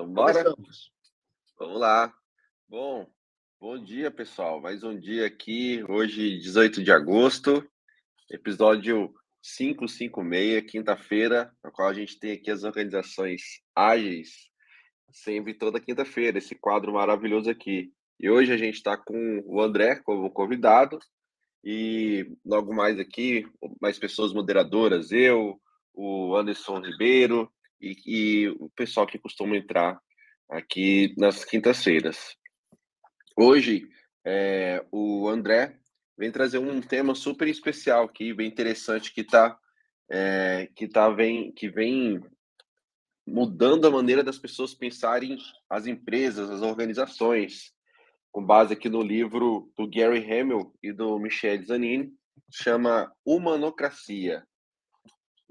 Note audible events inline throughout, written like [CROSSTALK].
Então, bora? Começamos. Vamos lá. Bom, bom dia, pessoal. Mais um dia aqui, hoje, 18 de agosto, episódio 556, quinta-feira, na qual a gente tem aqui as organizações ágeis, sempre toda quinta-feira, esse quadro maravilhoso aqui. E hoje a gente está com o André como convidado, e logo mais aqui, mais pessoas moderadoras, eu, o Anderson Ribeiro e, e o pessoal que costuma entrar aqui nas quintas-feiras. Hoje, é, o André vem trazer um tema super especial aqui, bem interessante, que está é, que tá vem, que vem mudando a maneira das pessoas pensarem as empresas, as organizações, com base aqui no livro do Gary Hamel e do Michel Zanini, chama Humanocracia.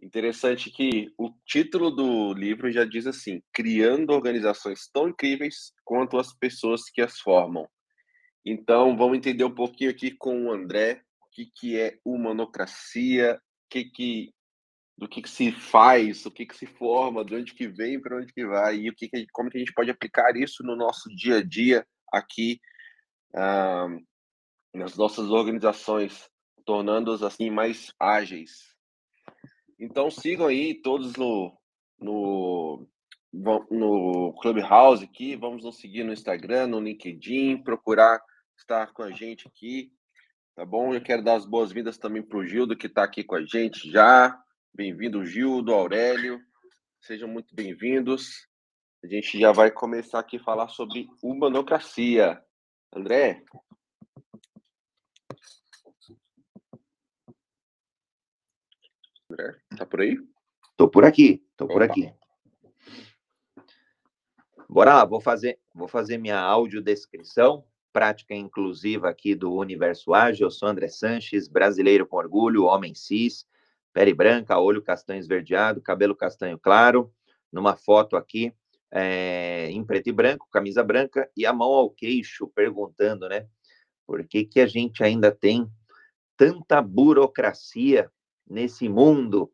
Interessante que o título do livro já diz assim: criando organizações tão incríveis quanto as pessoas que as formam. Então, vamos entender um pouquinho aqui com o André o que, que é humanocracia, que que, do que, que se faz, o que, que se forma, de onde que vem, para onde que vai, e o que, que como que a gente pode aplicar isso no nosso dia a dia aqui ah, nas nossas organizações, tornando-as assim mais ágeis. Então sigam aí todos no, no, no Clubhouse aqui, vamos nos seguir no Instagram, no LinkedIn, procurar estar com a gente aqui, tá bom? Eu quero dar as boas-vindas também para o Gildo, que está aqui com a gente já. Bem-vindo, Gildo, Aurélio, sejam muito bem-vindos. A gente já vai começar aqui a falar sobre humanocracia. André? André, tá por aí? Tô por aqui, tô Opa. por aqui. Bora lá, vou fazer, vou fazer minha audiodescrição, prática inclusiva aqui do Universo Ágil. Eu sou André Sanches, brasileiro com orgulho, homem cis, pele branca, olho castanho esverdeado, cabelo castanho claro, numa foto aqui é, em preto e branco, camisa branca, e a mão ao queixo, perguntando, né? Por que, que a gente ainda tem tanta burocracia nesse mundo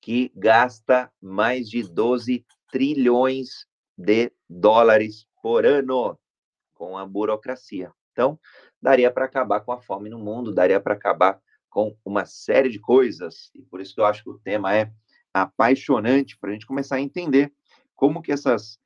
que gasta mais de 12 trilhões de dólares por ano com a burocracia? Então, daria para acabar com a fome no mundo, daria para acabar com uma série de coisas, e por isso que eu acho que o tema é apaixonante para a gente começar a entender como que essas,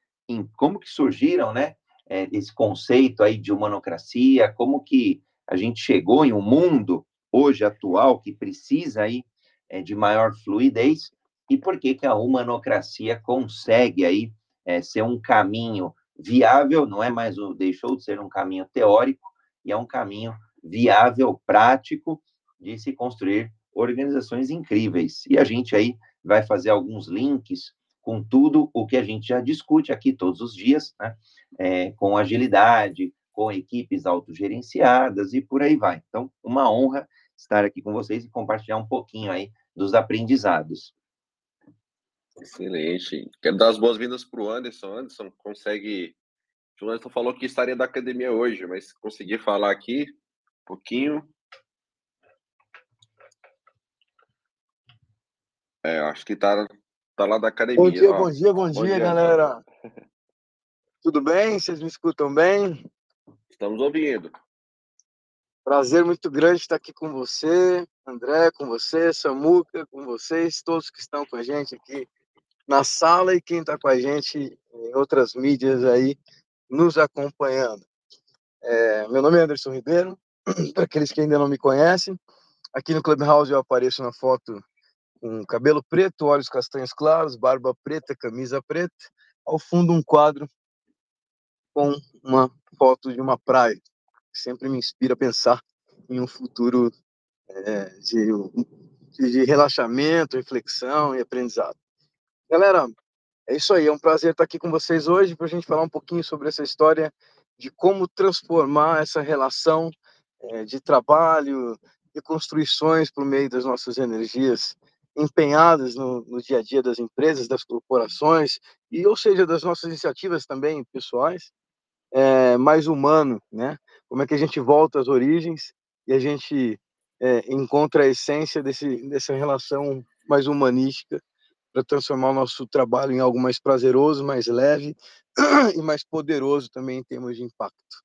como que surgiram, né, é, esse conceito aí de humanocracia, como que a gente chegou em um mundo hoje atual que precisa aí é, de maior fluidez e por que que a humanocracia consegue aí é, ser um caminho viável, não é mais o deixou de ser um caminho teórico e é um caminho viável, prático de se construir organizações incríveis. E a gente aí vai fazer alguns links com tudo o que a gente já discute aqui todos os dias, né? É, com agilidade, com equipes autogerenciadas e por aí vai. Então, uma honra estar aqui com vocês e compartilhar um pouquinho aí dos aprendizados. Excelente. Quero dar as boas-vindas para o Anderson. Anderson consegue. O Anderson falou que estaria da academia hoje, mas conseguir falar aqui um pouquinho. É, acho que está Tá lá da academia. Bom dia, ó. bom dia, bom, bom dia, dia, galera. Tudo bem? Vocês me escutam bem? Estamos ouvindo. Prazer muito grande estar aqui com você, André, com você, Samuca, com vocês, todos que estão com a gente aqui na sala e quem está com a gente em outras mídias aí, nos acompanhando. É, meu nome é Anderson Ribeiro, [CLEARS THROAT] para aqueles que ainda não me conhecem, aqui no Clubhouse eu apareço na foto com cabelo preto, olhos castanhos claros, barba preta, camisa preta, ao fundo um quadro com uma foto de uma praia, sempre me inspira a pensar em um futuro é, de, de relaxamento, reflexão e aprendizado. Galera, é isso aí, é um prazer estar aqui com vocês hoje para a gente falar um pouquinho sobre essa história de como transformar essa relação é, de trabalho e construções por meio das nossas energias empenhadas no, no, dia a dia das empresas, das corporações, e ou seja, das nossas iniciativas também pessoais, é, mais humano, né? Como é que a gente volta às origens e a gente é, encontra a essência desse, dessa relação mais humanística para transformar o nosso trabalho em algo mais prazeroso, mais leve [CLEARS THROAT] e mais poderoso também em termos de impacto.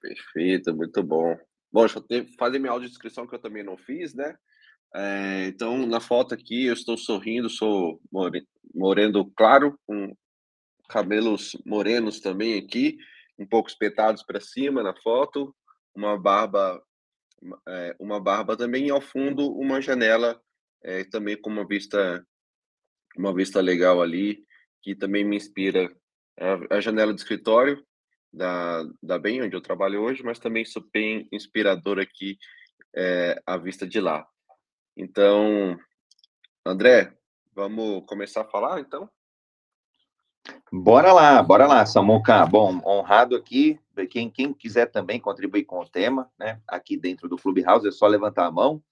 Perfeito, muito bom. Bom, deixa eu fazer minha audiodescrição que eu também não fiz, né? É, então, na foto aqui, eu estou sorrindo, sou moreno claro, com cabelos morenos também aqui, um pouco espetados para cima na foto, uma barba, é, uma barba também, e ao fundo uma janela, é, também com uma vista, uma vista legal ali, que também me inspira. A, a janela do escritório, da, da BEM, onde eu trabalho hoje, mas também super inspirador aqui é, a vista de lá. Então, André, vamos começar a falar, então? Bora lá, bora lá, Samuca. Bom, honrado aqui. Quem, quem quiser também contribuir com o tema, né? Aqui dentro do Clubhouse, é só levantar a mão.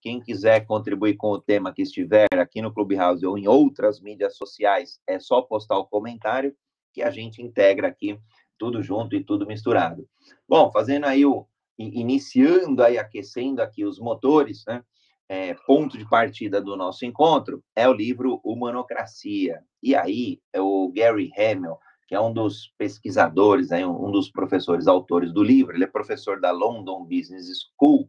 Quem quiser contribuir com o tema que estiver aqui no Clubhouse ou em outras mídias sociais, é só postar o comentário que a gente integra aqui tudo junto e tudo misturado. Bom, fazendo aí o iniciando aí aquecendo aqui os motores, né? É, ponto de partida do nosso encontro é o livro Humanocracia. E aí, é o Gary Hamel, que é um dos pesquisadores, né, um dos professores autores do livro, ele é professor da London Business School,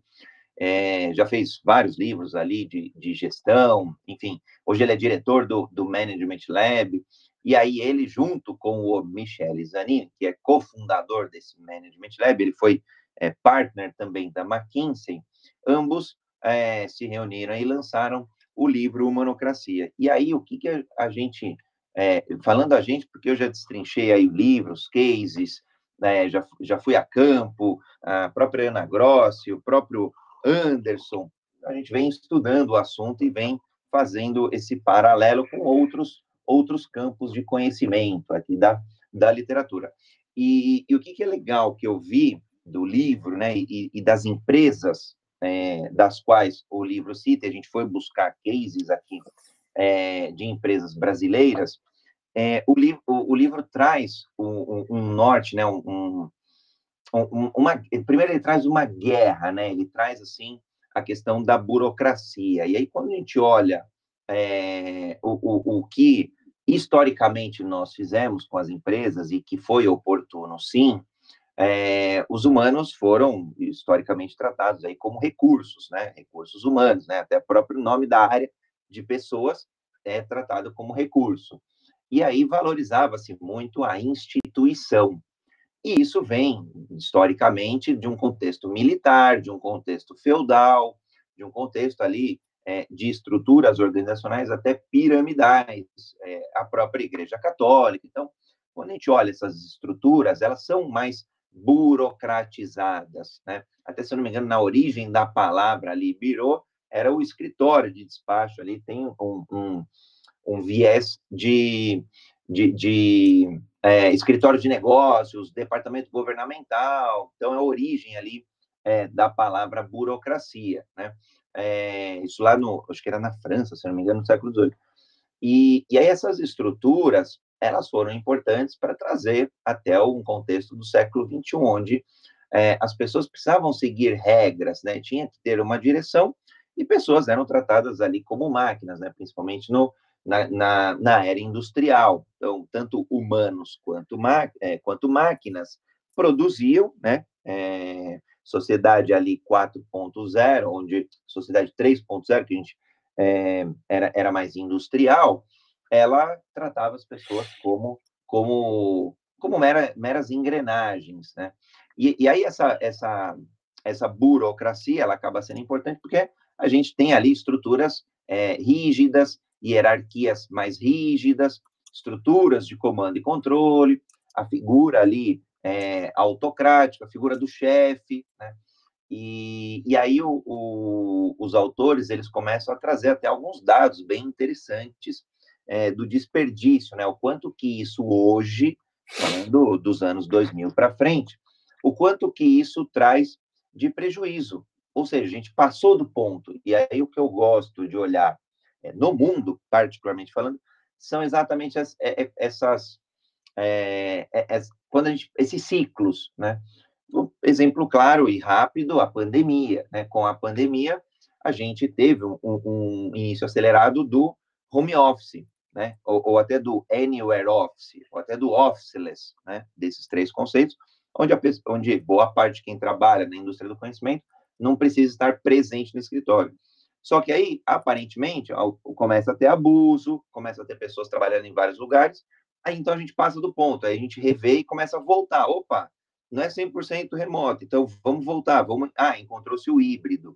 é, já fez vários livros ali de, de, gestão, enfim, hoje ele é diretor do, do Management Lab, e aí ele, junto com o Michel Zanin, que é cofundador desse Management Lab, ele foi é, partner também da McKinsey, ambos é, se reuniram e lançaram o livro Humanocracia. E aí, o que, que a gente, é, falando a gente, porque eu já destrinchei aí livros, cases, né, já, já fui a campo, a própria Ana Grossi, o próprio Anderson, a gente vem estudando o assunto e vem fazendo esse paralelo com outros outros campos de conhecimento aqui da, da literatura. E, e o que, que, é legal que eu vi do livro, né, e, e das empresas é, das quais o livro cita, a gente foi buscar cases aqui é, de empresas brasileiras, é, o, livro, o, o, livro traz um, um, norte, né, um, um, uma, primeiro ele traz uma guerra, né, ele traz, assim, a questão da burocracia, e aí quando a gente olha é, o, o que historicamente nós fizemos com as empresas e que foi oportuno, sim, é, os humanos foram historicamente tratados aí como recursos, né? Recursos humanos, né? Até o próprio nome da área de pessoas é tratado como recurso. E aí valorizava-se muito a instituição. E isso vem historicamente de um contexto militar, de um contexto feudal, de um contexto ali é, de estruturas organizacionais até piramidais, é, a própria Igreja Católica. Então, quando a gente olha essas estruturas, elas são mais burocratizadas, né? Até se eu não me engano, na origem da palavra ali, birô, era o escritório de despacho ali, tem um, um, um viés de, de, de é, escritório de negócios, departamento governamental, então é a origem ali é, da palavra burocracia, né? É, isso lá no, acho que era na França, se não me engano, no século XVIII. E, e aí essas estruturas, elas foram importantes para trazer até um contexto do século XXI, onde é, as pessoas precisavam seguir regras, né? Tinha que ter uma direção e pessoas eram tratadas ali como máquinas, né? Principalmente no, na, na, na era industrial. Então, tanto humanos quanto, é, quanto máquinas produziam, né? É, sociedade ali 4.0, onde sociedade 3.0, que a gente é, era, era mais industrial, ela tratava as pessoas como como como mera, meras engrenagens, né? E, e aí essa essa essa burocracia ela acaba sendo importante porque a gente tem ali estruturas é, rígidas, hierarquias mais rígidas, estruturas de comando e controle, a figura ali é, autocrática, a figura do chefe, né? E, e aí o, o, os autores eles começam a trazer até alguns dados bem interessantes é, do desperdício, né? O quanto que isso hoje, falando dos anos 2000 para frente, o quanto que isso traz de prejuízo. Ou seja, a gente passou do ponto. E aí o que eu gosto de olhar é, no mundo, particularmente falando, são exatamente as, é, essas é, é, quando a gente, esses ciclos, né? Um exemplo claro e rápido, a pandemia, né? Com a pandemia, a gente teve um, um início acelerado do home office, né? Ou, ou, até do anywhere office, ou até do officeless, né? Desses três conceitos, onde, a, onde boa parte de quem trabalha na indústria do conhecimento não precisa estar presente no escritório. Só que aí, aparentemente, começa a ter abuso, começa a ter pessoas trabalhando em vários lugares, aí então a gente passa do ponto, aí a gente revê e começa a voltar. Opa, não é 100% remoto, então vamos voltar, vamos... Ah, encontrou-se o híbrido.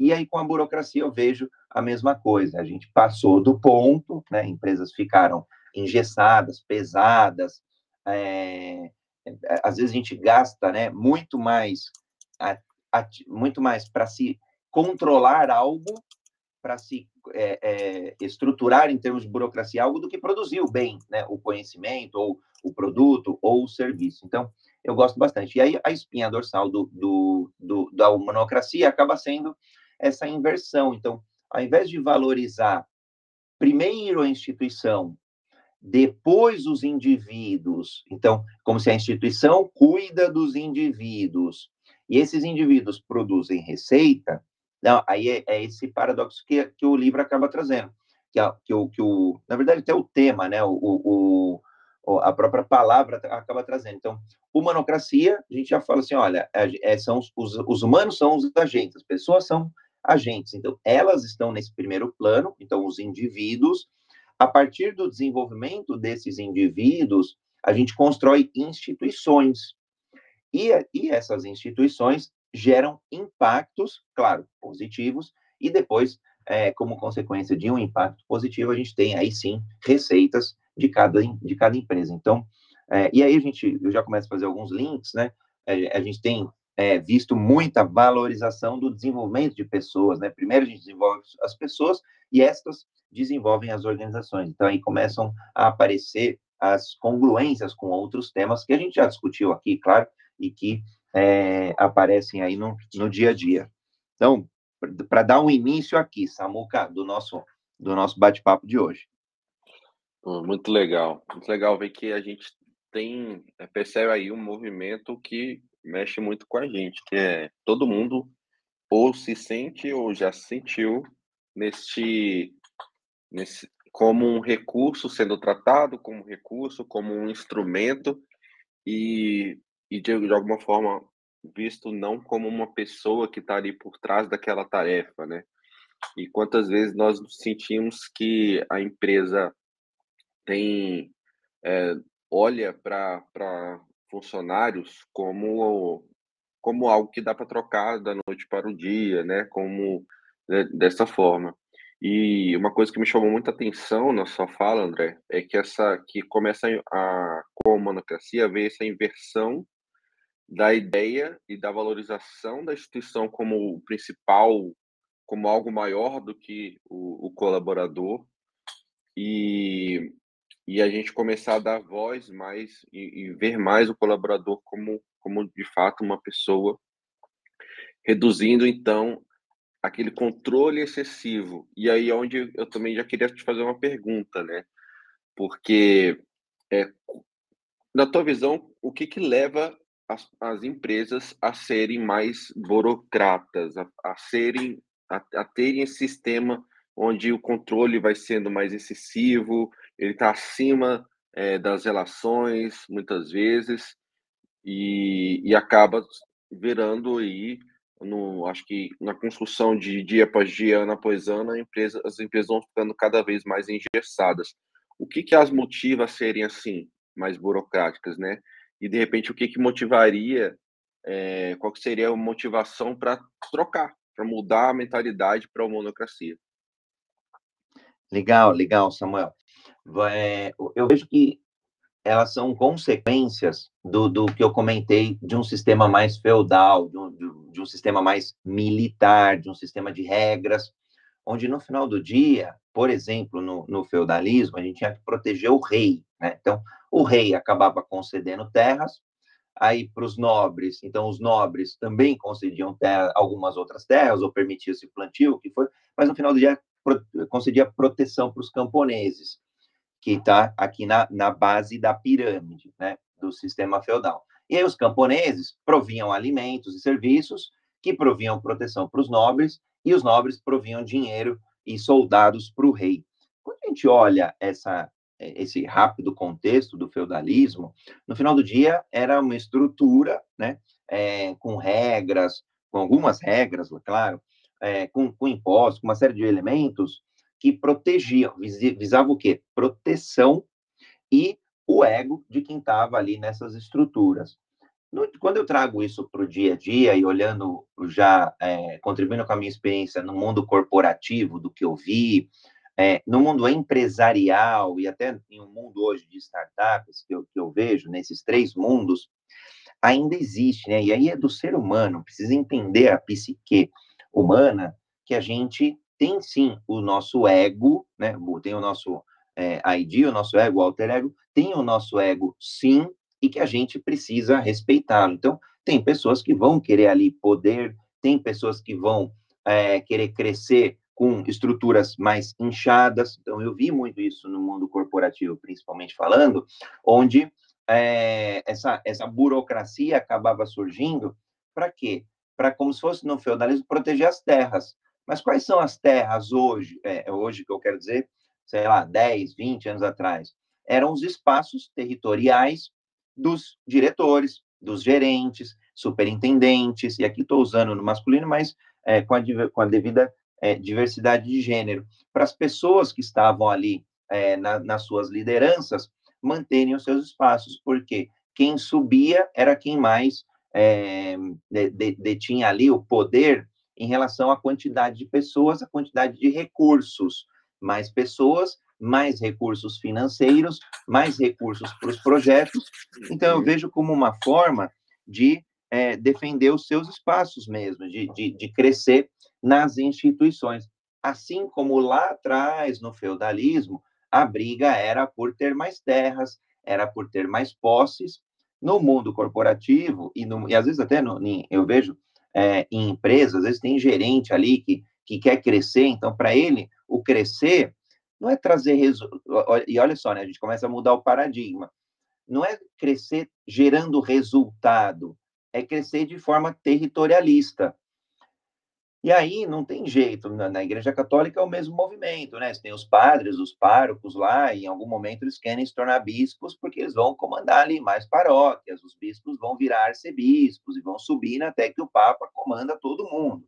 E aí, com a burocracia, eu vejo a mesma coisa. A gente passou do ponto, né? Empresas ficaram engessadas, pesadas. É, às vezes a gente gasta, né? Muito mais, muito mais para se controlar algo, para se é, é, estruturar em termos de burocracia algo do que produzir o bem, né? O conhecimento ou o produto ou o serviço. Então, eu gosto bastante. E aí a espinha dorsal do, do, do da humanocracia acaba sendo essa inversão. Então, ao invés de valorizar primeiro a instituição, depois os indivíduos, então, como se a instituição cuida dos indivíduos, e esses indivíduos produzem receita, não, aí é, é esse paradoxo que, que o livro acaba trazendo. Que, que, o, que o, na verdade, até o tema, né, o, o, a própria palavra acaba trazendo. Então, humanocracia, a gente já fala assim, olha, é, são os, os, humanos são os agentes, as pessoas são agentes. Então, elas estão nesse primeiro plano, então, os indivíduos. A partir do desenvolvimento desses indivíduos, a gente constrói instituições. E, e essas instituições geram impactos, claro, positivos, e depois, é, como consequência de um impacto positivo, a gente tem aí sim receitas de cada, de cada empresa. Então, é, e aí a gente, eu já começo a fazer alguns links, né? A, a gente tem é, visto muita valorização do desenvolvimento de pessoas, né? Primeiro a gente desenvolve as pessoas e estas desenvolvem as organizações. Então aí começam a aparecer as congruências com outros temas que a gente já discutiu aqui, claro, e que é, aparecem aí no, no dia a dia. Então, para dar um início aqui, Samuca, do nosso do nosso bate-papo de hoje. Muito legal, muito legal ver que a gente tem percebe aí um movimento que mexe muito com a gente, que é todo mundo ou se sente ou já se sentiu neste, nesse, como um recurso sendo tratado como recurso, como um instrumento e, e de, de alguma forma visto não como uma pessoa que está ali por trás daquela tarefa, né? E quantas vezes nós sentimos que a empresa tem é, olha para funcionários como como algo que dá para trocar da noite para o dia, né? Como né, dessa forma. E uma coisa que me chamou muita atenção na sua fala, André, é que essa que começa a com a monocracia ver essa inversão da ideia e da valorização da instituição como o principal, como algo maior do que o, o colaborador e e a gente começar a dar voz mais e, e, ver mais o colaborador como, como de fato uma pessoa, reduzindo então aquele controle excessivo. E aí é onde eu também já queria te fazer uma pergunta, né? Porque é, na tua visão, o que que leva as, as empresas a serem mais burocratas, a, a serem a, a terem esse sistema onde o controle vai sendo mais excessivo, ele está acima é, das relações, muitas vezes, e, e acaba virando aí, no, acho que na construção de dia após dia, ano após ano, empresa, as empresas vão ficando cada vez mais engessadas. O que, que as motiva a serem assim, mais burocráticas, né? E, de repente, o que, que motivaria, é, qual que seria a motivação para trocar, para mudar a mentalidade para a monocracia? Legal, legal, Samuel é, eu vejo que elas são consequências do, do que eu comentei de um sistema mais feudal, de um, de um sistema mais militar, de um sistema de regras, onde no final do dia, por exemplo, no, no feudalismo, a gente tinha que proteger o rei, né? Então, o rei acabava concedendo terras, aí para os nobres, então os nobres também concediam terra, algumas outras terras, ou permitia-se plantio, o que mas no final do dia concedia proteção para os camponeses que está aqui na, na base da pirâmide, né, do sistema feudal. E aí os camponeses proviam alimentos e serviços que proviam proteção para os nobres e os nobres proviam dinheiro e soldados para o rei. Quando a gente olha essa, esse rápido contexto do feudalismo, no final do dia era uma estrutura, né, é, com regras, com algumas regras, claro, é, com, com impostos, com uma série de elementos que protegiam, visava o quê? Proteção e o ego de quem estava ali nessas estruturas. No, quando eu trago isso para o dia a dia e olhando já, é, contribuindo com a minha experiência no mundo corporativo, do que eu vi, é, no mundo empresarial e até em um mundo hoje de startups que eu, que eu vejo, nesses três mundos, ainda existe, né? E aí é do ser humano, precisa entender a psique humana, que a gente tem sim o nosso ego, né? Tem o nosso é, ID, o nosso ego, o alter ego, tem o nosso ego sim, e que a gente precisa respeitá-lo. Então, tem pessoas que vão querer ali poder, tem pessoas que vão é, querer crescer com estruturas mais inchadas. Então, eu vi muito isso no mundo corporativo, principalmente falando, onde é, essa, essa burocracia acabava surgindo para quê? Para, como se fosse no feudalismo, proteger as terras. Mas quais são as terras hoje? É, hoje que eu quero dizer, sei lá, 10, 20 anos atrás. Eram os espaços territoriais dos diretores, dos gerentes, superintendentes, e aqui estou usando no masculino, mas é, com, a, com, a, devida é, diversidade de gênero, para as pessoas que estavam ali é, na, nas suas lideranças manterem os seus espaços, porque quem subia era quem mais é, de, de, detinha ali o poder em relação à quantidade de pessoas, a quantidade de recursos. Mais pessoas, mais recursos financeiros, mais recursos para os projetos. Então, eu vejo como uma forma de é, defender os seus espaços mesmo, de, de, de crescer nas instituições. Assim como lá atrás, no feudalismo, a briga era por ter mais terras, era por ter mais posses. No mundo corporativo, e, no, e às vezes até no, eu vejo é, em empresas, às vezes tem gerente ali que, que quer crescer, então, para ele, o crescer não é trazer resultado. E olha só, né, a gente começa a mudar o paradigma. Não é crescer gerando resultado, é crescer de forma territorialista. E aí não tem jeito, na, na, Igreja Católica é o mesmo movimento, né? Você tem os padres, os párocos lá, e em algum momento eles querem se tornar bispos porque eles vão comandar ali mais paróquias, os bispos vão virar arcebispos e vão subir até que o Papa comanda todo mundo.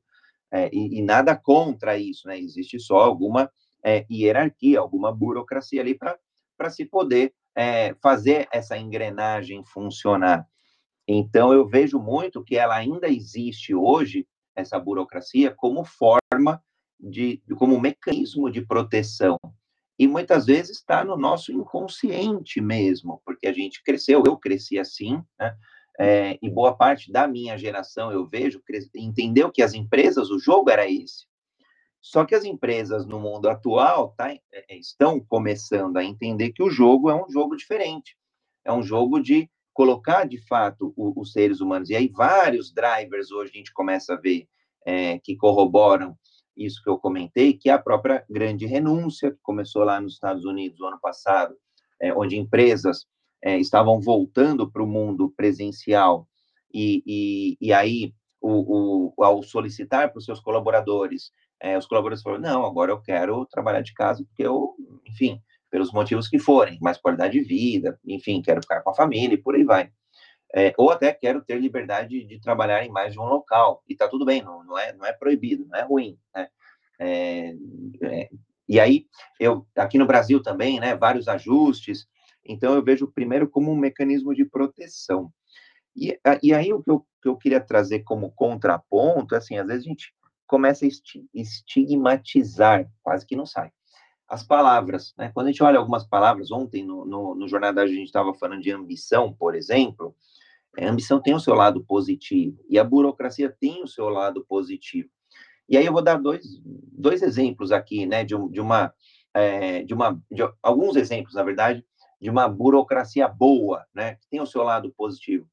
É, e, e, nada contra isso, né? Existe só alguma é, hierarquia, alguma burocracia ali para se poder é, fazer essa engrenagem funcionar. Então, eu vejo muito que ela ainda existe hoje, essa burocracia, como forma de, como mecanismo de proteção. E muitas vezes está no nosso inconsciente mesmo, porque a gente cresceu, eu cresci assim, né? É, e boa parte da minha geração eu vejo, entendeu que as empresas, o jogo era esse. Só que as empresas no mundo atual tá, é, estão começando a entender que o jogo é um jogo diferente. É um jogo de colocar, de fato, o, os seres humanos. E aí, vários drivers hoje a gente começa a ver é, que corroboram isso que eu comentei, que é a própria grande renúncia, que começou lá nos Estados Unidos no ano passado, é, onde empresas é, estavam voltando para o mundo presencial. E, e, e aí, o, o, ao solicitar para os seus colaboradores é, os colaboradores falaram, não, agora eu quero trabalhar de casa, porque eu, enfim, pelos motivos que forem, mais qualidade de vida, enfim, quero ficar com a família e por aí vai. É, ou até quero ter liberdade de trabalhar em mais de um local, e tá tudo bem, não, não, é, não é proibido, não é ruim, né? É, é, e aí, eu, aqui no Brasil também, né, vários ajustes, então eu vejo primeiro como um mecanismo de proteção. E, e aí o que eu, que eu queria trazer como contraponto, assim, às vezes a gente começa a estigmatizar, quase que não sai. As palavras, né? Quando a gente olha algumas palavras, ontem no, no, no gente estava falando de ambição, por exemplo, a ambição tem o seu lado positivo e a burocracia tem o seu lado positivo. E aí eu vou dar dois, dois exemplos aqui, né, de, de uma, é, de uma, de alguns exemplos, na verdade, de uma burocracia boa, né, que tem o seu lado positivo.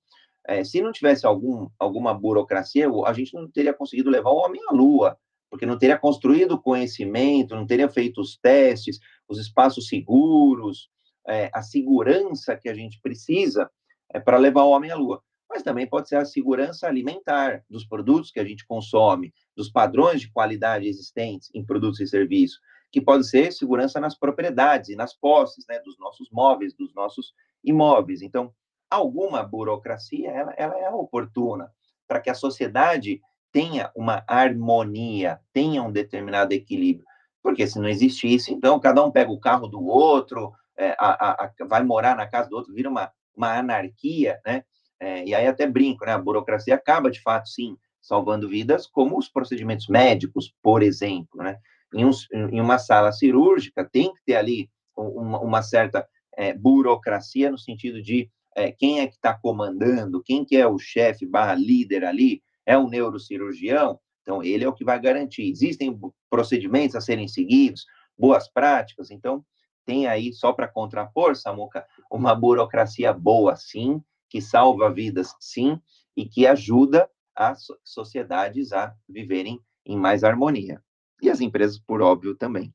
É, se não tivesse algum, alguma burocracia, a gente não teria conseguido levar o homem à Lua, porque não teria construído conhecimento, não teria feito os testes, os espaços seguros, é, a segurança que a gente precisa é, para levar o homem à Lua. Mas também pode ser a segurança alimentar dos produtos que a gente consome, dos padrões de qualidade existentes em produtos e serviços, que pode ser segurança nas propriedades e nas posses, né, dos nossos móveis, dos nossos imóveis. Então, alguma burocracia, ela, ela é oportuna para que a sociedade tenha uma harmonia, tenha um determinado equilíbrio. Porque se não existe isso, então cada um pega o carro do outro, é, a, a, vai morar na casa do outro, vira uma, uma anarquia, né? É, e aí até brinco, né? A burocracia acaba, de fato, sim, salvando vidas, como os procedimentos médicos, por exemplo, né? Em, um, em uma sala cirúrgica, tem que ter ali uma, uma certa é, burocracia no sentido de é, quem é que está comandando, quem que é o chefe barra líder ali, é o neurocirurgião, então ele é o que vai garantir. Existem procedimentos a serem seguidos, boas práticas, então tem aí, só para contrapor, Samuca, uma burocracia boa, sim, que salva vidas, sim, e que ajuda as sociedades a viverem em mais harmonia. E as empresas, por óbvio, também.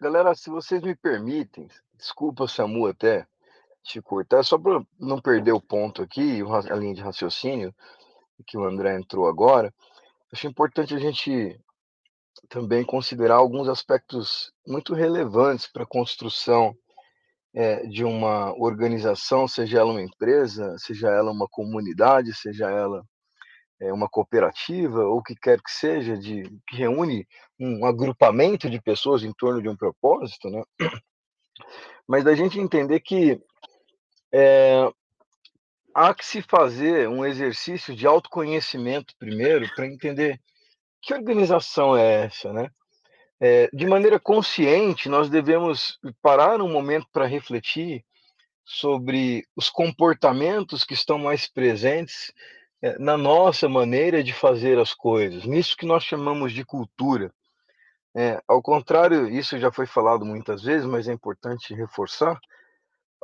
Galera, se vocês me permitem, desculpa, Samu, até te cortar, só para não perder o ponto aqui, a linha de raciocínio que o André entrou agora, acho importante a gente também considerar alguns aspectos muito relevantes para a construção é, de uma organização, seja ela uma empresa, seja ela uma comunidade, seja ela é, uma cooperativa, ou o que quer que seja, de, que reúne um agrupamento de pessoas em torno de um propósito, né? Mas da gente entender que é, há que se fazer um exercício de autoconhecimento primeiro para entender que organização é essa, né? É, de maneira consciente, nós devemos parar um momento para refletir sobre os comportamentos que estão mais presentes é, na nossa maneira de fazer as coisas, nisso que nós chamamos de cultura. É, ao contrário, isso já foi falado muitas vezes, mas é importante reforçar.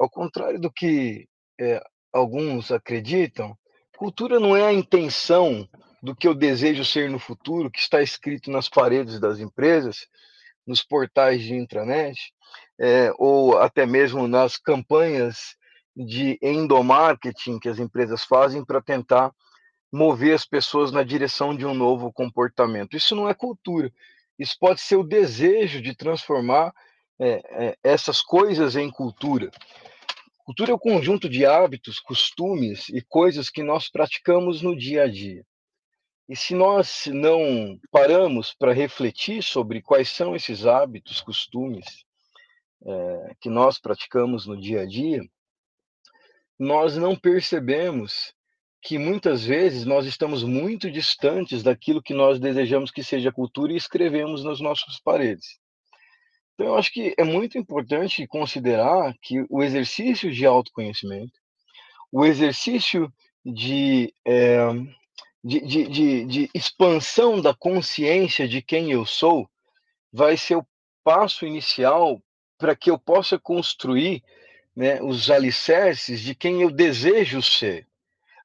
Ao contrário do que é, alguns acreditam, cultura não é a intenção do que eu desejo ser no futuro, que está escrito nas paredes das empresas, nos portais de intranet, é, ou até mesmo nas campanhas de endomarketing que as empresas fazem para tentar mover as pessoas na direção de um novo comportamento. Isso não é cultura. Isso pode ser o desejo de transformar é, é, essas coisas em cultura. Cultura é o conjunto de hábitos, costumes e coisas que nós praticamos no dia a dia. E se nós não paramos para refletir sobre quais são esses hábitos, costumes é, que nós praticamos no dia a dia, nós não percebemos que muitas vezes nós estamos muito distantes daquilo que nós desejamos que seja cultura e escrevemos nas nossas paredes. Então, eu acho que é muito importante considerar que o exercício de autoconhecimento, o exercício de é, de, de, de, de expansão da consciência de quem eu sou vai ser o passo inicial para que eu possa construir né, os alicerces de quem eu desejo ser.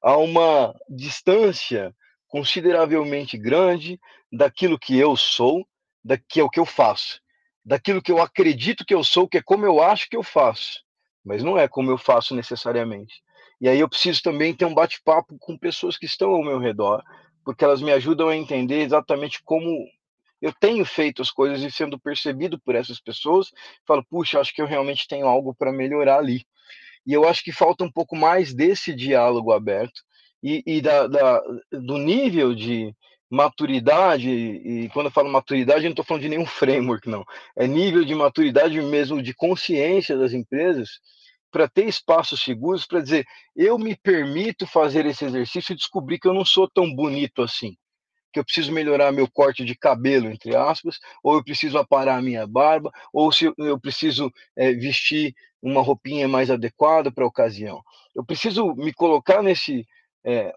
Há uma distância consideravelmente grande daquilo que eu sou, daquilo que eu faço, daquilo que eu acredito que eu sou, que é como eu acho que eu faço, mas não é como eu faço necessariamente. E aí eu preciso também ter um bate-papo com pessoas que estão ao meu redor, porque elas me ajudam a entender exatamente como eu tenho feito as coisas e sendo percebido por essas pessoas, falo, puxa, acho que eu realmente tenho algo para melhorar ali. E eu acho que falta um pouco mais desse diálogo aberto e, e da, da, do nível de maturidade, e quando eu falo maturidade, eu não estou falando de nenhum framework, não. É nível de maturidade mesmo, de consciência das empresas, para ter espaços seguros para dizer, eu me permito fazer esse exercício e descobrir que eu não sou tão bonito assim, que eu preciso melhorar meu corte de cabelo, entre aspas, ou eu preciso aparar a minha barba, ou se eu preciso é, vestir uma roupinha mais adequada para a ocasião. Eu preciso me colocar nesse é,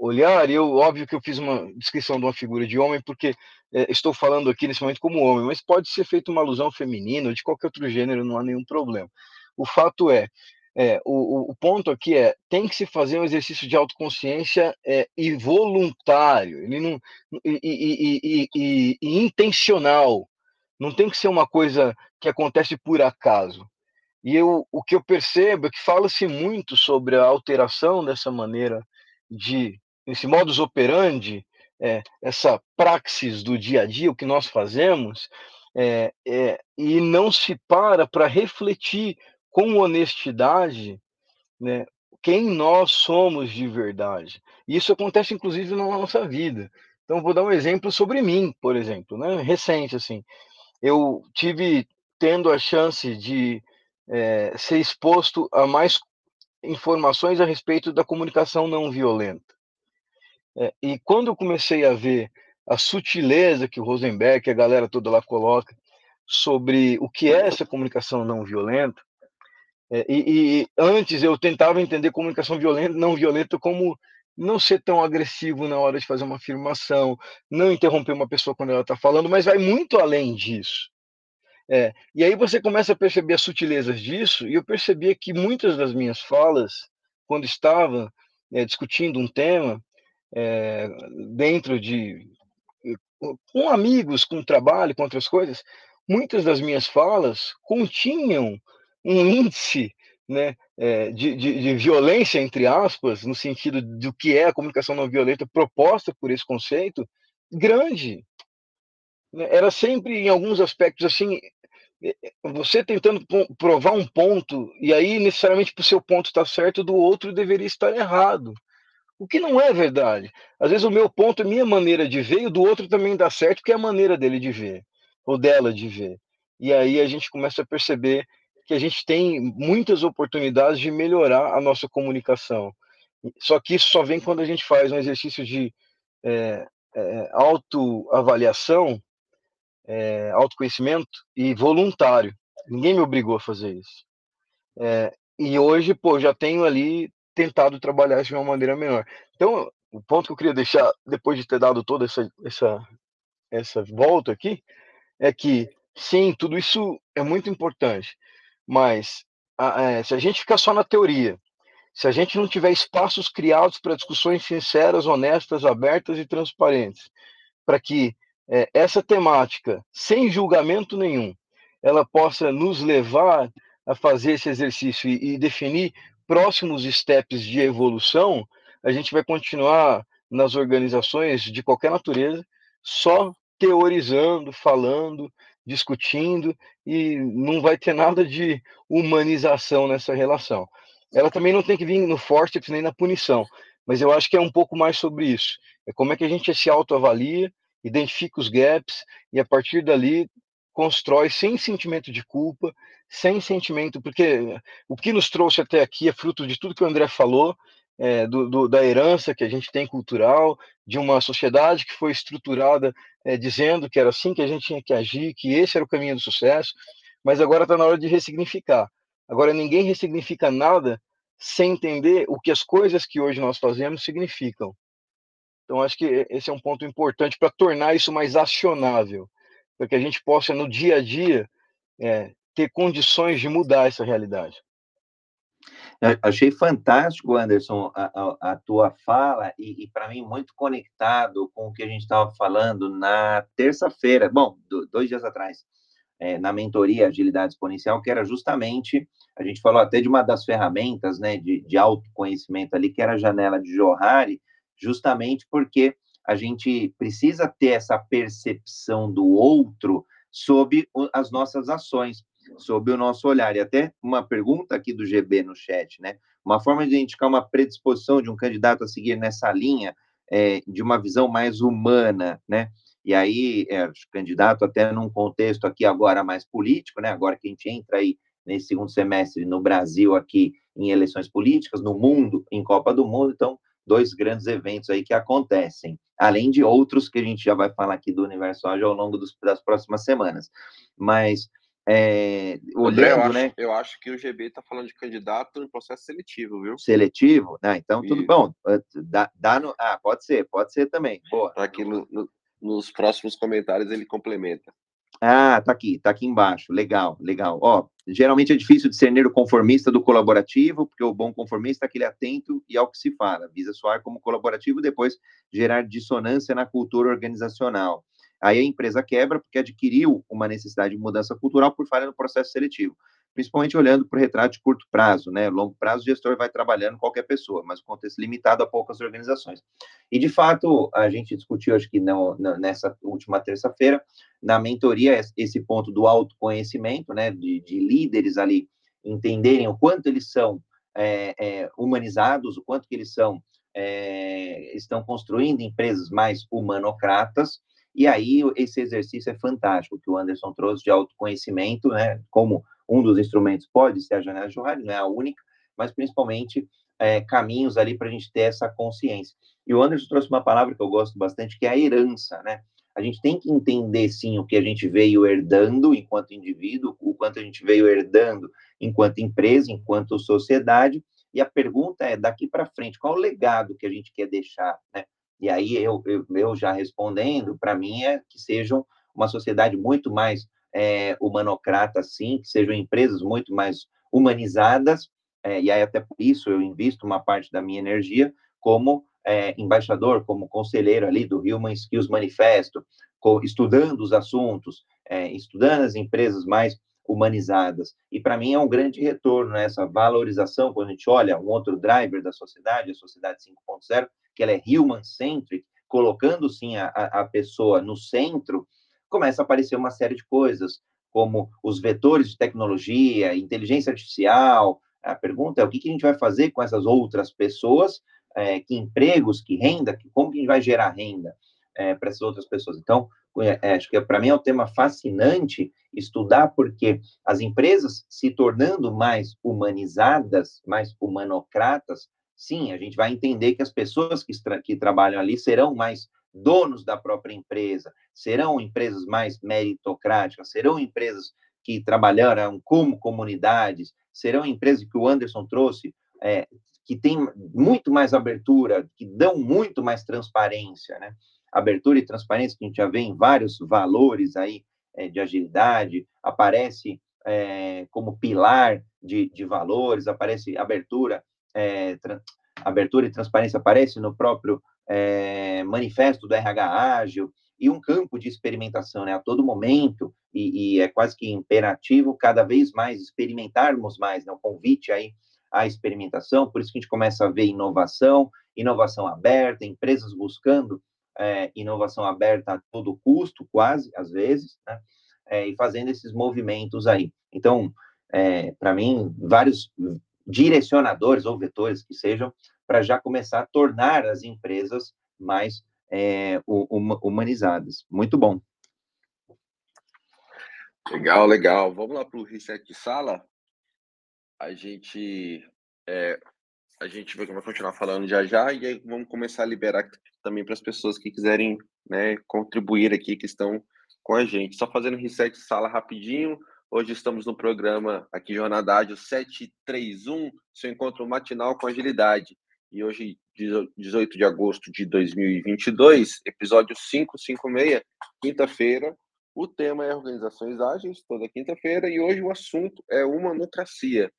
olhar, eu, óbvio que eu fiz uma descrição de uma figura de homem, porque é, estou falando aqui nesse momento como homem, mas pode ser feita uma alusão feminina ou de qualquer outro gênero, não há nenhum problema. O fato é, é o, o, ponto aqui é tem que se fazer um exercício de autoconsciência é, e voluntário, ele não, e, e, e, e, intencional. Não tem que ser uma coisa que acontece por acaso. E eu, o que eu percebo é que fala-se muito sobre a alteração dessa maneira de, esse modus operandi, é, essa praxis do dia a dia, o que nós fazemos, é, é, e não se para para refletir com honestidade né, quem nós somos de verdade. Isso acontece, inclusive, na nossa vida. Então, vou dar um exemplo sobre mim, por exemplo, né, recente, assim. Eu tive tendo a chance de é, ser exposto a mais informações a respeito da comunicação não violenta. É, e quando eu comecei a ver a sutileza que o Rosenberg, a galera toda lá coloca, sobre o que é essa comunicação não violenta, é, e, e, antes eu tentava entender comunicação violenta, não violenta como não ser tão agressivo na hora de fazer uma afirmação, não interromper uma pessoa quando ela está falando, mas vai muito além disso. É, e aí você começa a perceber as sutilezas disso, e eu percebia que muitas das minhas falas, quando estava é, discutindo um tema, é, dentro de. com amigos, com trabalho, com outras coisas, muitas das minhas falas continham um índice né, é, de, de, de, violência, entre aspas, no sentido do que é a comunicação não violenta proposta por esse conceito, grande. Né. Era sempre, em alguns aspectos, assim, você tentando provar um ponto, e aí necessariamente para o seu ponto estar certo, do outro deveria estar errado. O que não é verdade. Às vezes o meu ponto é minha maneira de ver, e o do outro também dá certo, porque é a maneira dele de ver, ou dela de ver. E aí a gente começa a perceber que a gente tem muitas oportunidades de melhorar a nossa comunicação. Só que isso só vem quando a gente faz um exercício de é, é, autoavaliação, é, autoconhecimento e voluntário. Ninguém me obrigou a fazer isso. É, e hoje, pô, já tenho ali tentado trabalhar isso de uma maneira melhor. Então, o ponto que eu queria deixar, depois de ter dado toda essa, essa, essa volta aqui, é que, sim, tudo isso é muito importante, mas a, é, se a gente ficar só na teoria, se a gente não tiver espaços criados para discussões sinceras, honestas, abertas e transparentes, para que é, essa temática, sem julgamento nenhum, ela possa nos levar a fazer esse exercício e, e definir próximos steps de evolução, a gente vai continuar nas organizações de qualquer natureza só teorizando, falando, discutindo e não vai ter nada de humanização nessa relação. Ela também não tem que vir no forceps nem na punição, mas eu acho que é um pouco mais sobre isso. É como é que a gente se autoavalia, identifica os gaps e a partir dali constrói sem sentimento de culpa, sem sentimento, porque o que nos trouxe até aqui é fruto de tudo que o André falou, é, do, do, da herança que a gente tem cultural, de uma sociedade que foi estruturada é, dizendo que era assim que a gente tinha que agir, que esse era o caminho do sucesso, mas agora está na hora de ressignificar. Agora ninguém ressignifica nada sem entender o que as coisas que hoje nós fazemos significam. Então acho que esse é um ponto importante para tornar isso mais acionável para que a gente possa, no dia a dia, é, ter condições de mudar essa realidade. Achei fantástico, Anderson, a, a, a tua fala e, e para mim muito conectado com o que a gente estava falando na terça-feira, bom, do, dois dias atrás, é, na mentoria Agilidade Exponencial, que era justamente, a gente falou até de uma das ferramentas né, de, de autoconhecimento ali, que era a janela de Johari, justamente porque a gente precisa ter essa percepção do outro sob as nossas ações, sob o nosso olhar. E até uma pergunta aqui do GB no chat, né? Uma forma de indicar uma predisposição de um candidato a seguir nessa linha é, de uma visão mais humana, né? E aí, é, candidato até num contexto aqui agora mais político, né? Agora que a gente entra aí nesse segundo semestre no Brasil aqui em eleições políticas, no mundo, em Copa do Mundo, então dois grandes eventos aí que acontecem, além de outros que a gente já vai falar aqui do Universo Ágil ao longo dos, das próximas semanas. Mas, é, olhando, eu acho, né? Eu acho que o GB está falando de candidato em processo seletivo, viu? Seletivo? Ah, então tudo bom. Ah, dá, dá no... Ah, pode ser, pode ser também. Boa. Para que no, no, nos próximos comentários ele complementa. Ah, tá aqui, tá aqui embaixo. Legal, legal. Ó, geralmente é difícil discernir o conformista do colaborativo, porque o bom conformista é aquele atento e ao que se fala, visa soar como colaborativo, depois gerar dissonância na cultura organizacional. Aí a empresa quebra porque adquiriu uma necessidade de mudança cultural por falha no processo seletivo. Principalmente olhando para o retrato de curto prazo, né? Longo prazo, o gestor vai trabalhando qualquer pessoa, mas o contexto limitado a poucas organizações. E, de fato, a gente discutiu, acho que não, nessa última terça-feira, na mentoria, esse ponto do autoconhecimento, né? De, de líderes ali entenderem o quanto eles são é, é, humanizados, o quanto que eles são é, estão construindo empresas mais humanocratas, e aí esse exercício é fantástico que o Anderson trouxe de autoconhecimento, né? Como um dos instrumentos pode ser a janela de Johari, não é a única, mas principalmente é, caminhos ali para a gente ter essa consciência. E o Anderson trouxe uma palavra que eu gosto bastante, que é a herança, né? A gente tem que entender, sim, o que a gente veio herdando enquanto indivíduo, o quanto a gente veio herdando enquanto empresa, enquanto sociedade, e a pergunta é, daqui para frente, qual o legado que a gente quer deixar, né? E aí, eu, eu, eu já respondendo, para mim é que sejam uma sociedade muito mais é, humanocrata, sim, que sejam empresas muito mais humanizadas, é, e aí até por isso eu invisto uma parte da minha energia como é, embaixador, como conselheiro ali do Human Skills Manifesto, estudando os assuntos, é, estudando as empresas mais humanizadas. E para mim é um grande retorno né, essa valorização, quando a gente olha um outro driver da sociedade, a sociedade 5.0, que ela é human-centric, colocando sim a, a pessoa no centro, começa a aparecer uma série de coisas, como os vetores de tecnologia, inteligência artificial. A pergunta é o que, que a gente vai fazer com essas outras pessoas, é, que empregos, que renda, que, como que a gente vai gerar renda é, para essas outras pessoas. Então, é, acho que para mim é um tema fascinante estudar, porque as empresas se tornando mais humanizadas, mais humanocratas, sim, a gente vai entender que as pessoas que, que trabalham ali serão mais donos da própria empresa, serão empresas mais meritocráticas, serão empresas que trabalharão como comunidades, serão empresas que o Anderson trouxe, é, que têm muito mais abertura, que dão muito mais transparência, né? abertura e transparência, que a gente já vê em vários valores aí é, de agilidade, aparece é, como pilar de, de, valores, aparece abertura, é, abertura e transparência aparece no próprio é, manifesto do RH Ágil, e um campo de experimentação, né, a todo momento, e, e, é quase que imperativo cada vez mais experimentarmos mais, né, o convite aí à experimentação, por isso que a gente começa a ver inovação, inovação aberta, empresas buscando é, inovação aberta a todo custo, quase, às vezes, né? É, e fazendo esses movimentos aí. Então, é, para mim, vários direcionadores ou vetores que sejam, para já começar a tornar as empresas mais é, humanizadas. Muito bom. Legal, legal. Vamos lá para o reset de sala. A gente é, a gente vai continuar falando já já e aí vamos começar a liberar também para as pessoas que quiserem né, contribuir aqui, que estão com a gente. Só fazendo reset de sala rapidinho. Hoje estamos no programa aqui Jornada Ágil 731, seu encontro matinal com agilidade. E hoje, 18 de agosto de 2022, episódio 556, quinta-feira. O tema é organizações ágeis, toda quinta-feira, e hoje o assunto é humanocracia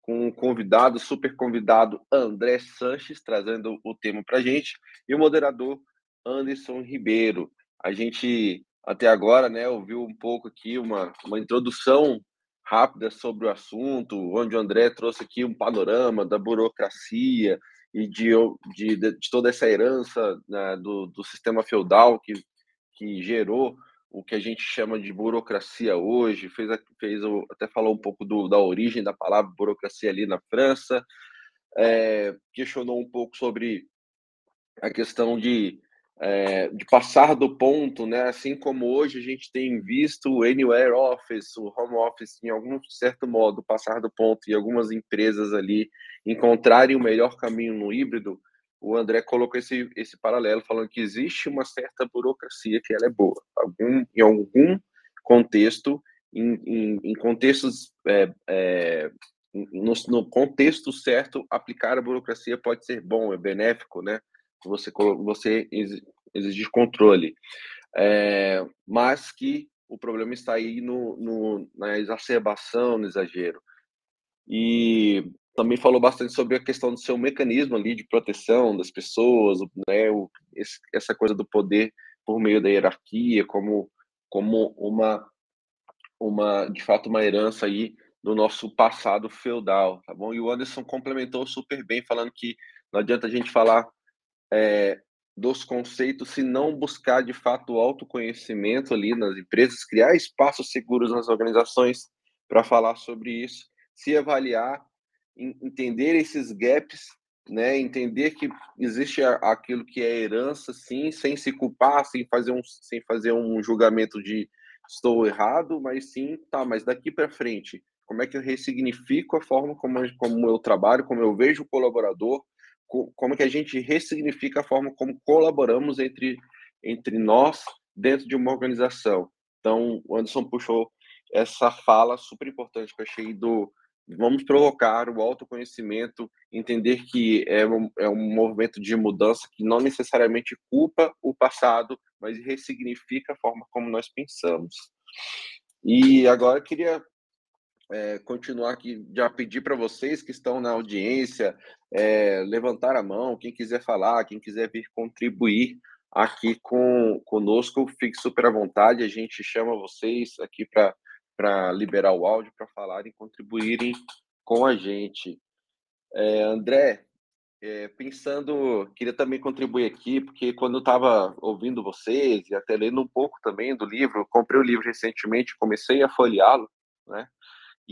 com um convidado, super convidado, André Sanches, trazendo o tema para a gente, e o moderador Anderson Ribeiro. A gente, até agora, né, ouviu um pouco aqui uma, uma introdução rápida sobre o assunto, onde o André trouxe aqui um panorama da burocracia e de, de, de toda essa herança né, do, do sistema feudal que, que gerou o que a gente chama de burocracia hoje, fez, fez até falou um pouco do, da origem da palavra burocracia ali na França, é, questionou um pouco sobre a questão de, é, de passar do ponto, né? Assim como hoje a gente tem visto o Anywhere Office, o Home Office, em algum certo modo, passar do ponto e algumas empresas ali encontrarem o melhor caminho no híbrido, o André colocou esse, esse paralelo, falando que existe uma certa burocracia que ela é boa. Algum, em algum contexto, em, em, em contextos, é, é, no, no, contexto certo, aplicar a burocracia pode ser bom, é benéfico, né? Você, você exigir controle. É, mas que o problema está aí no, no, na exacerbação, no exagero. E também falou bastante sobre a questão do seu mecanismo ali de proteção das pessoas, né, o, esse, essa coisa do poder por meio da hierarquia, como como uma uma de fato uma herança aí do nosso passado feudal, tá bom? E o Anderson complementou super bem, falando que não adianta a gente falar é, dos conceitos se não buscar de fato o autoconhecimento ali nas empresas, criar espaços seguros nas organizações para falar sobre isso, se avaliar, entender esses gaps, né, entender que existe aquilo que é herança, sim, sem se culpar, sem fazer um, sem fazer um julgamento de estou errado, mas sim, tá, mas daqui para frente, como é que eu ressignifico a forma como, como eu trabalho, como eu vejo o colaborador, como que a gente ressignifica a forma como colaboramos entre, entre nós dentro de uma organização. Então, o Anderson puxou essa fala super importante que eu achei do vamos provocar o autoconhecimento, entender que é um, é um movimento de mudança que não necessariamente culpa o passado, mas ressignifica a forma como nós pensamos. E agora eu queria é, continuar aqui, já pedir para vocês que estão na audiência, é, levantar a mão, quem quiser falar, quem quiser vir contribuir aqui com conosco, fique super à vontade, a gente chama vocês aqui para liberar o áudio, para falarem, contribuírem com a gente. É, André, é, pensando, queria também contribuir aqui, porque quando eu estava ouvindo vocês e até lendo um pouco também do livro, comprei o livro recentemente, comecei a folheá-lo, né?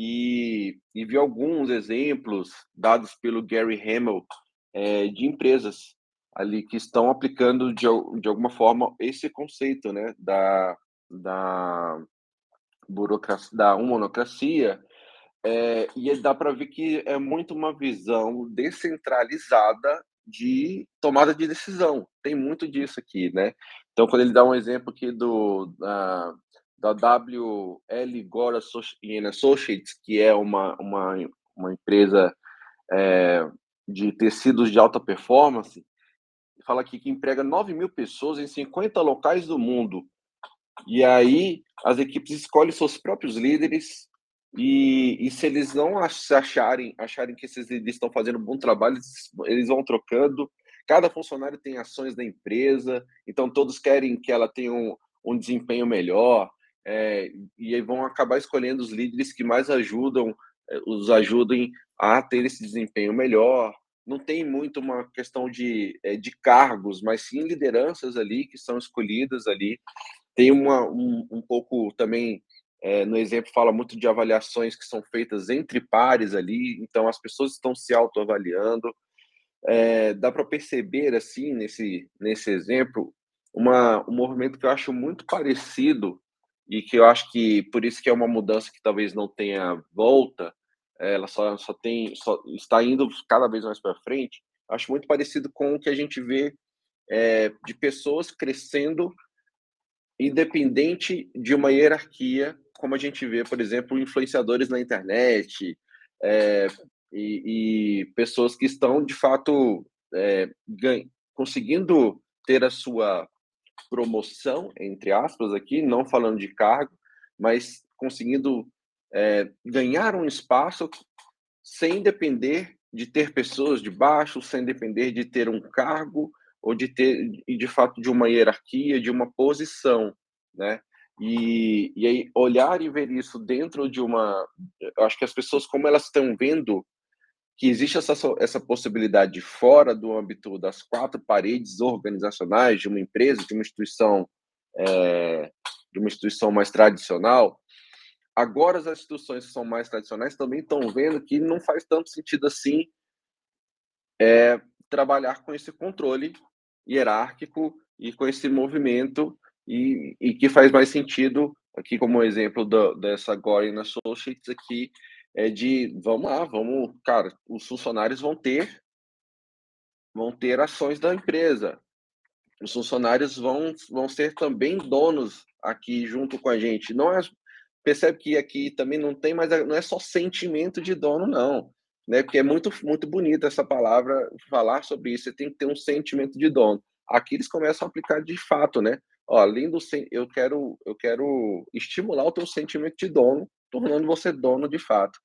E, e vi alguns exemplos dados pelo Gary Hamel é, de empresas ali que estão aplicando de, de alguma forma esse conceito né, da, da burocracia, da monocracia, é, e dá para ver que é muito uma visão descentralizada de tomada de decisão. Tem muito disso aqui, né? Então, quando ele dá um exemplo aqui do, da, da WL Gore Associates, que é uma, uma, uma empresa é, de tecidos de alta performance, fala aqui que emprega 9 mil pessoas em 50 locais do mundo. E aí as equipes escolhem seus próprios líderes e, e se eles não acharem, acharem que esses líderes estão fazendo um bom trabalho, eles, eles vão trocando. Cada funcionário tem ações da empresa, então todos querem que ela tenha um, um desempenho melhor é, e vão acabar escolhendo os líderes que mais ajudam, é, os ajudem a ter esse desempenho melhor. Não tem muito uma questão de, é, de cargos, mas sim lideranças ali que são escolhidas ali. Tem uma, um, um pouco também, é, no exemplo, fala muito de avaliações que são feitas entre pares ali, então as pessoas estão se autoavaliando. É, dá para perceber, assim, nesse, nesse exemplo, uma, um movimento que eu acho muito parecido e que eu acho que por isso que é uma mudança que talvez não tenha volta, ela só, só tem só está indo cada vez mais para frente. Acho muito parecido com o que a gente vê é, de pessoas crescendo independente de uma hierarquia, como a gente vê, por exemplo, influenciadores na internet é, e, e, pessoas que estão de fato é, conseguindo ter a sua promoção, entre aspas, aqui, não falando de cargo, mas conseguindo é, ganhar um espaço sem depender de ter pessoas de baixo, sem depender de ter um cargo ou de ter, de fato, de uma hierarquia, de uma posição, né? E, e aí olhar e ver isso dentro de uma, acho que as pessoas como elas estão vendo que existe essa, essa possibilidade fora do âmbito das quatro paredes organizacionais de uma empresa, de uma instituição, é, de uma instituição mais tradicional. Agora as instituições que são mais tradicionais também estão vendo que não faz tanto sentido assim é, trabalhar com esse controle hierárquico e com esse movimento e, e que faz mais sentido aqui como exemplo do, dessa Gorin Associates aqui é de vamos lá, vamos, cara, os funcionários vão ter vão ter ações da empresa. Os funcionários vão vão ser também donos aqui junto com a gente. Não é percebe que aqui também não tem mais não é só sentimento de dono não, né? Porque é muito muito bonita essa palavra falar sobre isso. Você tem que ter um sentimento de dono. Aqui eles começam a aplicar de fato, né? Ó, além do eu quero eu quero estimular o teu sentimento de dono tornando você dono de fato.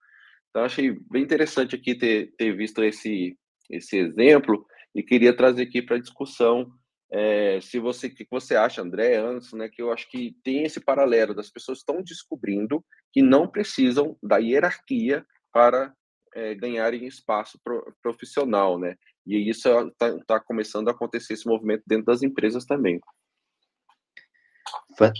Então, achei bem interessante aqui ter, ter visto esse, esse exemplo e queria trazer aqui para discussão é, se você, que você acha, André, Anderson, né, que eu acho que tem esse paralelo das pessoas estão descobrindo que não precisam da hierarquia para é, ganharem espaço pro, profissional, né? E isso está tá começando a acontecer esse movimento dentro das empresas também.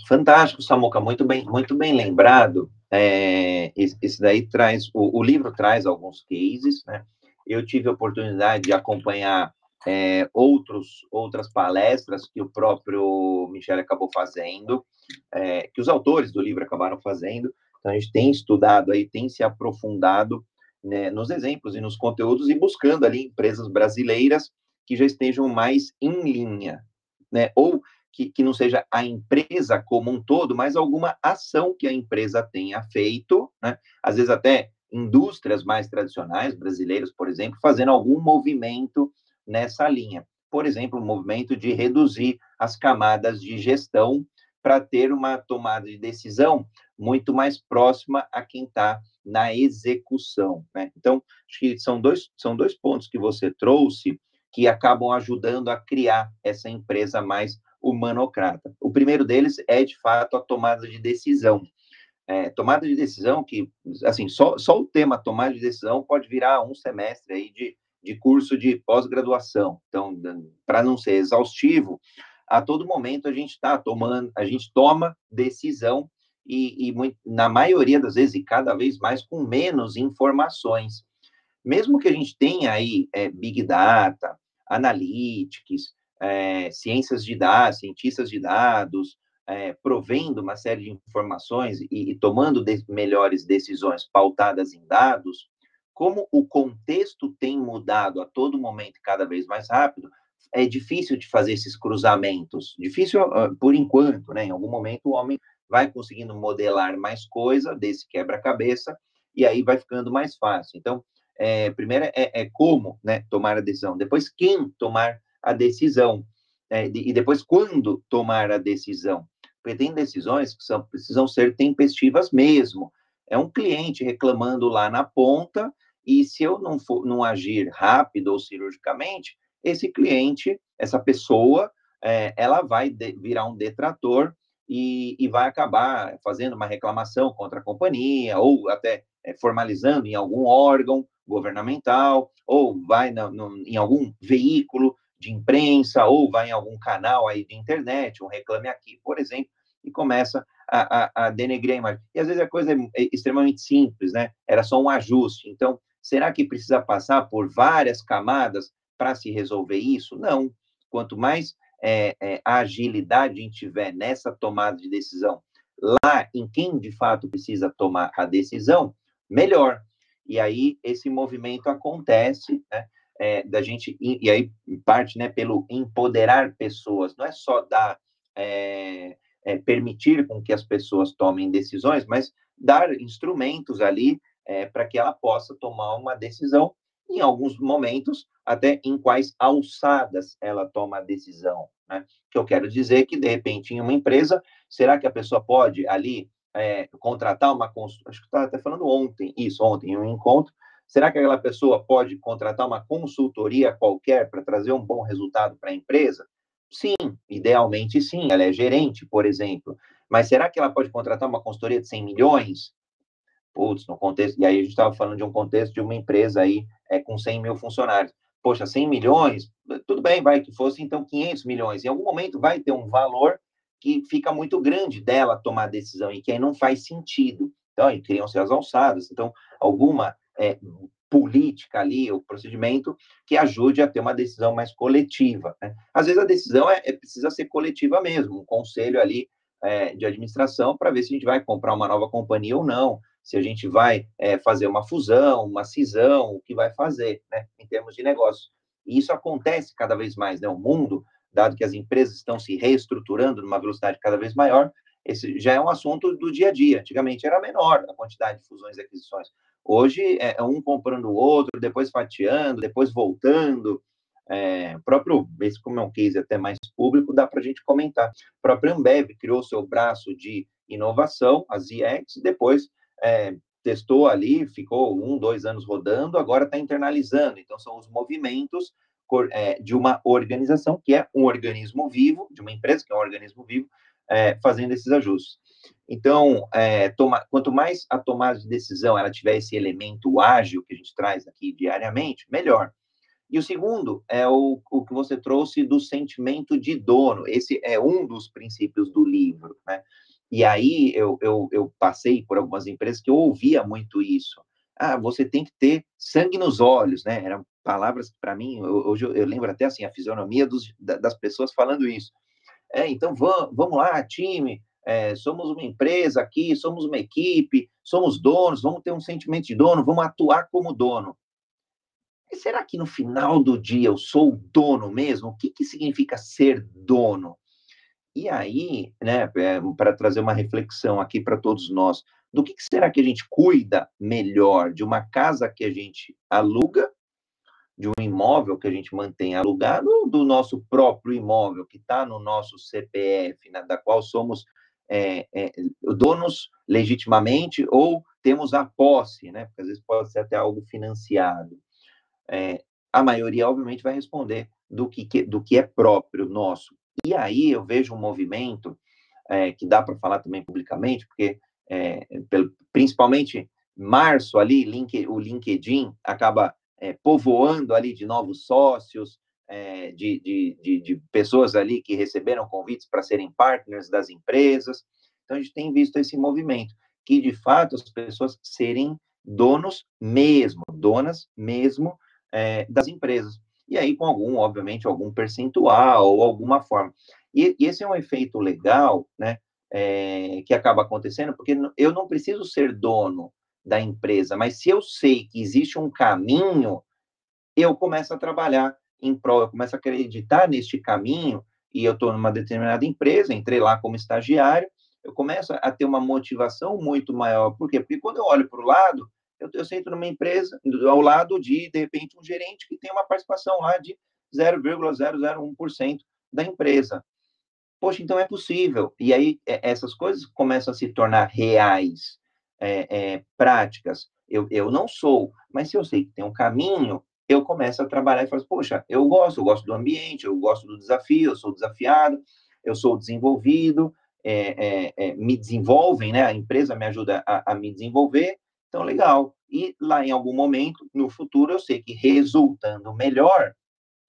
Fantástico, Samuca, muito bem, muito bem lembrado. É, esse, daí traz, o, o, livro traz alguns cases, né? Eu tive a oportunidade de acompanhar é, outros, outras palestras que o próprio Michel acabou fazendo, é, que os autores do livro acabaram fazendo. Então, a gente tem estudado aí, tem se aprofundado né, nos exemplos e nos conteúdos e buscando ali empresas brasileiras que já estejam mais em linha, né? Ou que, que não seja a empresa como um todo, mas alguma ação que a empresa tenha feito, né? Às vezes até indústrias mais tradicionais, brasileiras, por exemplo, fazendo algum movimento nessa linha. Por exemplo, o movimento de reduzir as camadas de gestão para ter uma tomada de decisão muito mais próxima a quem está na execução. Né? Então, acho que são dois, são dois pontos que você trouxe que acabam ajudando a criar essa empresa mais humanocrata. O primeiro deles é, de fato, a tomada de decisão. É, tomada de decisão que, assim, só, só o tema tomada de decisão pode virar um semestre aí de, de curso de pós-graduação. Então, para não ser exaustivo, a todo momento a gente está tomando, a gente toma decisão e, e muito, na maioria das vezes, e cada vez mais, com menos informações. Mesmo que a gente tenha aí é, Big Data, Analytics, é, ciências de dados, cientistas de dados, é, provendo uma série de informações e, e tomando de, melhores decisões pautadas em dados, como o contexto tem mudado a todo momento, cada vez mais rápido, é difícil de fazer esses cruzamentos. Difícil uh, por enquanto, né? Em algum momento o homem vai conseguindo modelar mais coisa desse quebra-cabeça e aí vai ficando mais fácil. Então, é, primeiro é, é, como né, tomar a decisão, depois quem tomar a decisão, é, e depois quando tomar a decisão. Porque tem decisões que são, precisam ser tempestivas mesmo. É um cliente reclamando lá na ponta, e se eu não, for, não agir rápido ou cirurgicamente, esse cliente, essa pessoa, é, ela vai de, virar um detrator e, e, vai acabar fazendo uma reclamação contra a companhia, ou até é, formalizando em algum órgão governamental, ou vai na, no, em algum veículo de imprensa ou vai em algum canal aí de internet, um reclame aqui, por exemplo, e começa a, a, a denegrir a imagem. E às vezes a coisa é, é extremamente simples, né? Era só um ajuste. Então, será que precisa passar por várias camadas para se resolver isso? Não. Quanto mais é, é, agilidade a gente tiver nessa tomada de decisão, lá em quem de fato precisa tomar a decisão, melhor. E aí esse movimento acontece, né? É, da gente, e, aí parte né, pelo empoderar pessoas, não é só dar, é, é, permitir com que as pessoas tomem decisões, mas dar instrumentos ali é, para que ela possa tomar uma decisão, em alguns momentos, até em quais alçadas ela toma a decisão. Né? Que eu quero dizer que, de repente, em uma empresa, será que a pessoa pode ali é, contratar uma? Acho que estava até falando ontem, isso, ontem, em um encontro, Será que aquela pessoa pode contratar uma consultoria qualquer para trazer um bom resultado para a empresa? Sim, idealmente sim. Ela é gerente, por exemplo. Mas será que ela pode contratar uma consultoria de 100 milhões? Putz, no contexto. E aí a gente estava falando de um contexto de uma empresa aí é, com 100 mil funcionários. Poxa, 100 milhões, tudo bem, vai que fosse então 500 milhões. Em algum momento vai ter um valor que fica muito grande dela tomar decisão e que aí não faz sentido. Então, aí criam-se as alçadas. Então, alguma é, política ali, o procedimento que ajude a ter uma decisão mais coletiva. Né? Às vezes a decisão é, é, precisa ser coletiva mesmo, um conselho ali é, de administração para ver se a gente vai comprar uma nova companhia ou não, se a gente vai é, fazer uma fusão, uma cisão, o que vai fazer, né, em termos de negócio. E isso acontece cada vez mais, né? Mundo, dado que as empresas estão se reestruturando numa velocidade cada vez maior, esse já é um assunto do dia a dia. Antigamente era menor a quantidade de fusões e aquisições. Hoje é um comprando o outro, depois fatiando, depois voltando. É, próprio, esse como é um case até mais público, dá para a gente comentar. O próprio Ambev criou seu braço de inovação, a ZX, depois é, testou ali, ficou um, dois anos rodando, agora está internalizando. Então, são os movimentos é, de uma organização que é um organismo vivo, de uma empresa que é um organismo vivo, é, fazendo esses ajustes. Então, é, toma, quanto mais a tomada de decisão ela tiver esse elemento ágil que a gente traz aqui diariamente, melhor. E o segundo é o, o que você trouxe do sentimento de dono. Esse é um dos princípios do livro, né? E aí eu, eu, eu passei por algumas empresas que eu ouvia muito isso. Ah, você tem que ter sangue nos olhos, né? Eram palavras que, para mim, hoje eu, eu, lembro até assim, a fisionomia dos, das pessoas falando isso. É, então vamos, vamos lá, time, é, somos uma empresa aqui, somos uma equipe, somos donos, vamos ter um sentimento de dono, vamos atuar como dono. E será que no final do dia eu sou dono mesmo? O que, que significa ser dono? E aí, né, é, para trazer uma reflexão aqui para todos nós, do que, que será que a gente cuida melhor? De uma casa que a gente aluga, de um imóvel que a gente mantém alugado, ou do nosso próprio imóvel que está no nosso CPF, né, da qual somos é, é, donos legitimamente ou temos a posse, né? Porque às vezes pode ser até algo financiado. É, a maioria, obviamente, vai responder do que, que, do que é próprio nosso. E aí eu vejo um movimento é, que dá para falar também publicamente, porque é, pelo, principalmente março ali, link, o LinkedIn acaba é, povoando ali de novos sócios, é, de, de, de, de, pessoas ali que receberam convites para serem partners das empresas. Então, a gente tem visto esse movimento, que de fato as pessoas serem donos mesmo, donas mesmo é, das empresas. E aí, com algum, obviamente, algum percentual ou alguma forma. E, e esse é um efeito legal, né, é, que acaba acontecendo, porque eu não preciso ser dono da empresa, mas se eu sei que existe um caminho, eu começo a trabalhar em prol, eu começo a acreditar neste caminho, e eu estou numa determinada empresa, entrei lá como estagiário, eu começo a ter uma motivação muito maior. Por quê? Porque quando eu olho para o lado, eu, eu sento numa empresa, ao lado de, de repente, um gerente que tem uma participação lá de 0,001% da empresa. Poxa, então é possível. E aí essas coisas começam a se tornar reais, é, é, práticas. Eu, eu não sou, mas se eu sei que tem um caminho, eu começo a trabalhar e falo, poxa, eu gosto, eu gosto do ambiente, eu gosto do desafio, eu sou desafiado, eu sou desenvolvido, é, é, é, me desenvolvem, né? A empresa me ajuda a, a, me desenvolver, então legal. E lá em algum momento, no futuro, eu sei que resultando melhor,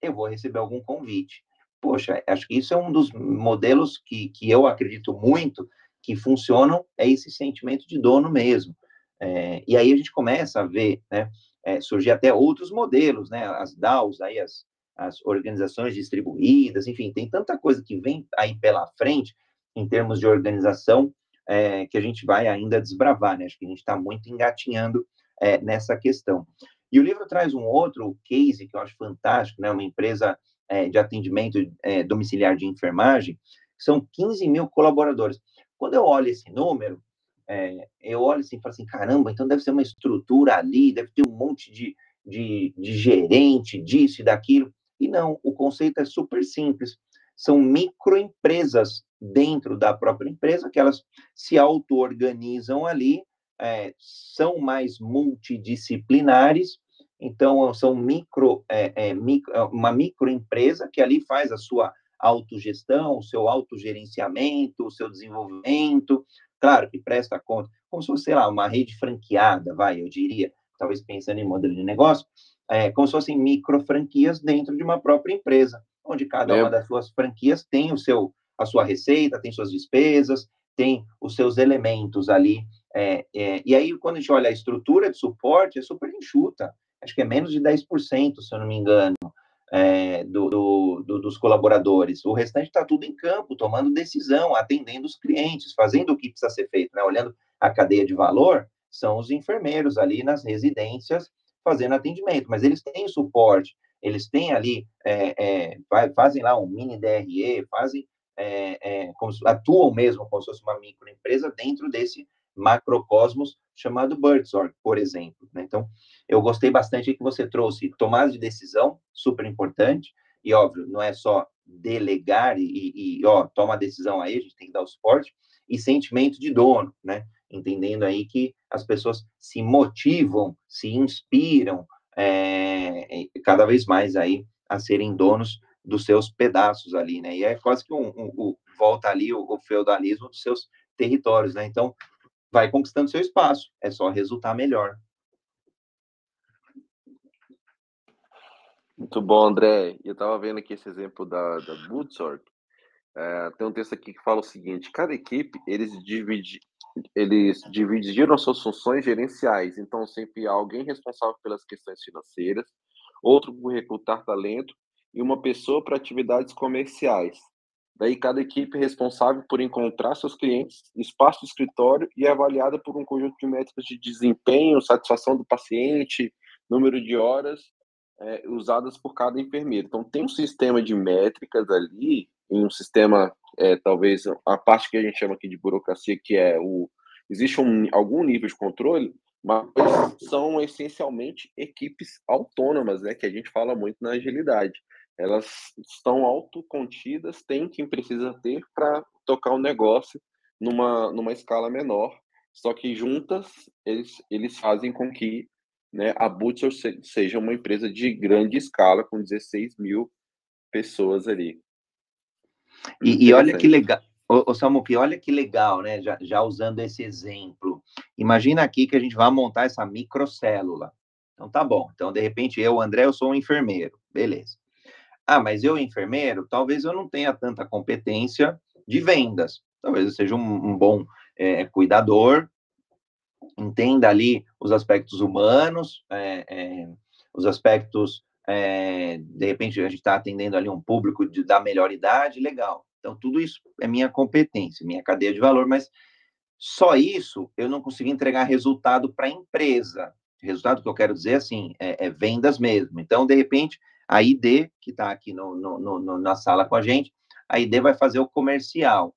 eu vou receber algum convite. Poxa, acho que isso é um dos modelos que, que eu acredito muito que funcionam, é esse sentimento de dono mesmo. É, e aí a gente começa a ver, né? É, surgir até outros modelos, né? As DAOs, aí as, as organizações distribuídas, enfim, tem tanta coisa que vem aí pela frente em termos de organização é, que a gente vai ainda desbravar, né? Acho que a gente está muito engatinhando é, nessa questão. E o livro traz um outro case que eu acho fantástico, né? Uma empresa é, de atendimento é, domiciliar de enfermagem, são 15 mil colaboradores. Quando eu olho esse número, é, eu olho assim e falo assim, caramba, então deve ser uma estrutura ali, deve ter um monte de, de, de gerente disso e daquilo. E não, o conceito é super simples. São microempresas dentro da própria empresa que elas se auto-organizam ali, é, são mais multidisciplinares, então são micro, é, é, micro, uma microempresa que ali faz a sua autogestão, o seu autogerenciamento, o seu desenvolvimento, Claro que presta conta, como se fosse, sei lá, uma rede franqueada, vai, eu diria, talvez pensando em modelo de negócio, é, como se fossem micro franquias dentro de uma própria empresa, onde cada é. uma das suas franquias tem o seu, a sua receita, tem suas despesas, tem os seus elementos ali. É, e aí, quando a gente olha a estrutura de suporte, é super enxuta. Acho que é menos de 10%, se eu não me engano é, do, do, do, dos colaboradores. O restante está tudo em campo, tomando decisão, atendendo os clientes, fazendo o que precisa ser feito, né? Olhando a cadeia de valor, são os enfermeiros ali nas residências fazendo atendimento, mas eles têm suporte, eles têm ali, é, é, fazem lá um mini DRE, fazem, é, atuam mesmo como se fosse uma microempresa dentro desse macrocosmos chamado Birdsor, por exemplo. Né? Então, eu gostei bastante que você trouxe tomada de decisão, super importante, e óbvio, não é só delegar e, e, ó, toma a decisão aí, a gente tem que dar o suporte, e sentimento de dono, né? Entendendo aí que as pessoas se motivam, se inspiram é, cada vez mais aí a serem donos dos seus pedaços ali, né? E é quase que um, um, um volta ali o, o, feudalismo dos seus territórios, né? Então, vai conquistando seu espaço, é só resultar melhor. Muito bom, André. Eu estava vendo aqui esse exemplo da, da Bootsort. É, tem um texto aqui que fala o seguinte: cada equipe eles, dividi, eles dividiram suas funções gerenciais, então sempre há alguém responsável pelas questões financeiras, outro por recrutar talento e uma pessoa para atividades comerciais. Daí, cada equipe é responsável por encontrar seus clientes, espaço de escritório e é avaliada por um conjunto de métricas de desempenho, satisfação do paciente, número de horas é, usadas por cada enfermeiro. Então, tem um sistema de métricas ali, em um sistema, é, talvez, a parte que a gente chama aqui de burocracia, que é o. Existe um, algum nível de controle, mas são essencialmente equipes autônomas, né, que a gente fala muito na agilidade elas estão autocontidas, tem quem precisa ter para tocar o negócio numa, numa escala menor, só que juntas eles, eles fazem com que né, a Butcher seja uma empresa de grande escala, com 16 mil pessoas ali. E, e olha que legal, ô, ô Samuque, olha que legal, né? Já, já usando esse exemplo. Imagina aqui que a gente vai montar essa microcélula. Então tá bom. Então, de repente, eu, André, eu sou um enfermeiro. Beleza. Ah, mas eu, enfermeiro, talvez eu não tenha tanta competência de vendas. Talvez eu seja um, um bom é, cuidador, entenda ali os aspectos humanos, é, é, os aspectos, é, de repente, a gente está atendendo ali um público de, da melhor idade, legal. Então, tudo isso é minha competência, minha cadeia de valor, mas só isso eu não consigo entregar resultado para a empresa. Resultado que eu quero dizer, assim, é, é vendas mesmo. Então, de repente, a ID, que está aqui no, no, no, na sala com a gente, a ID vai fazer o comercial.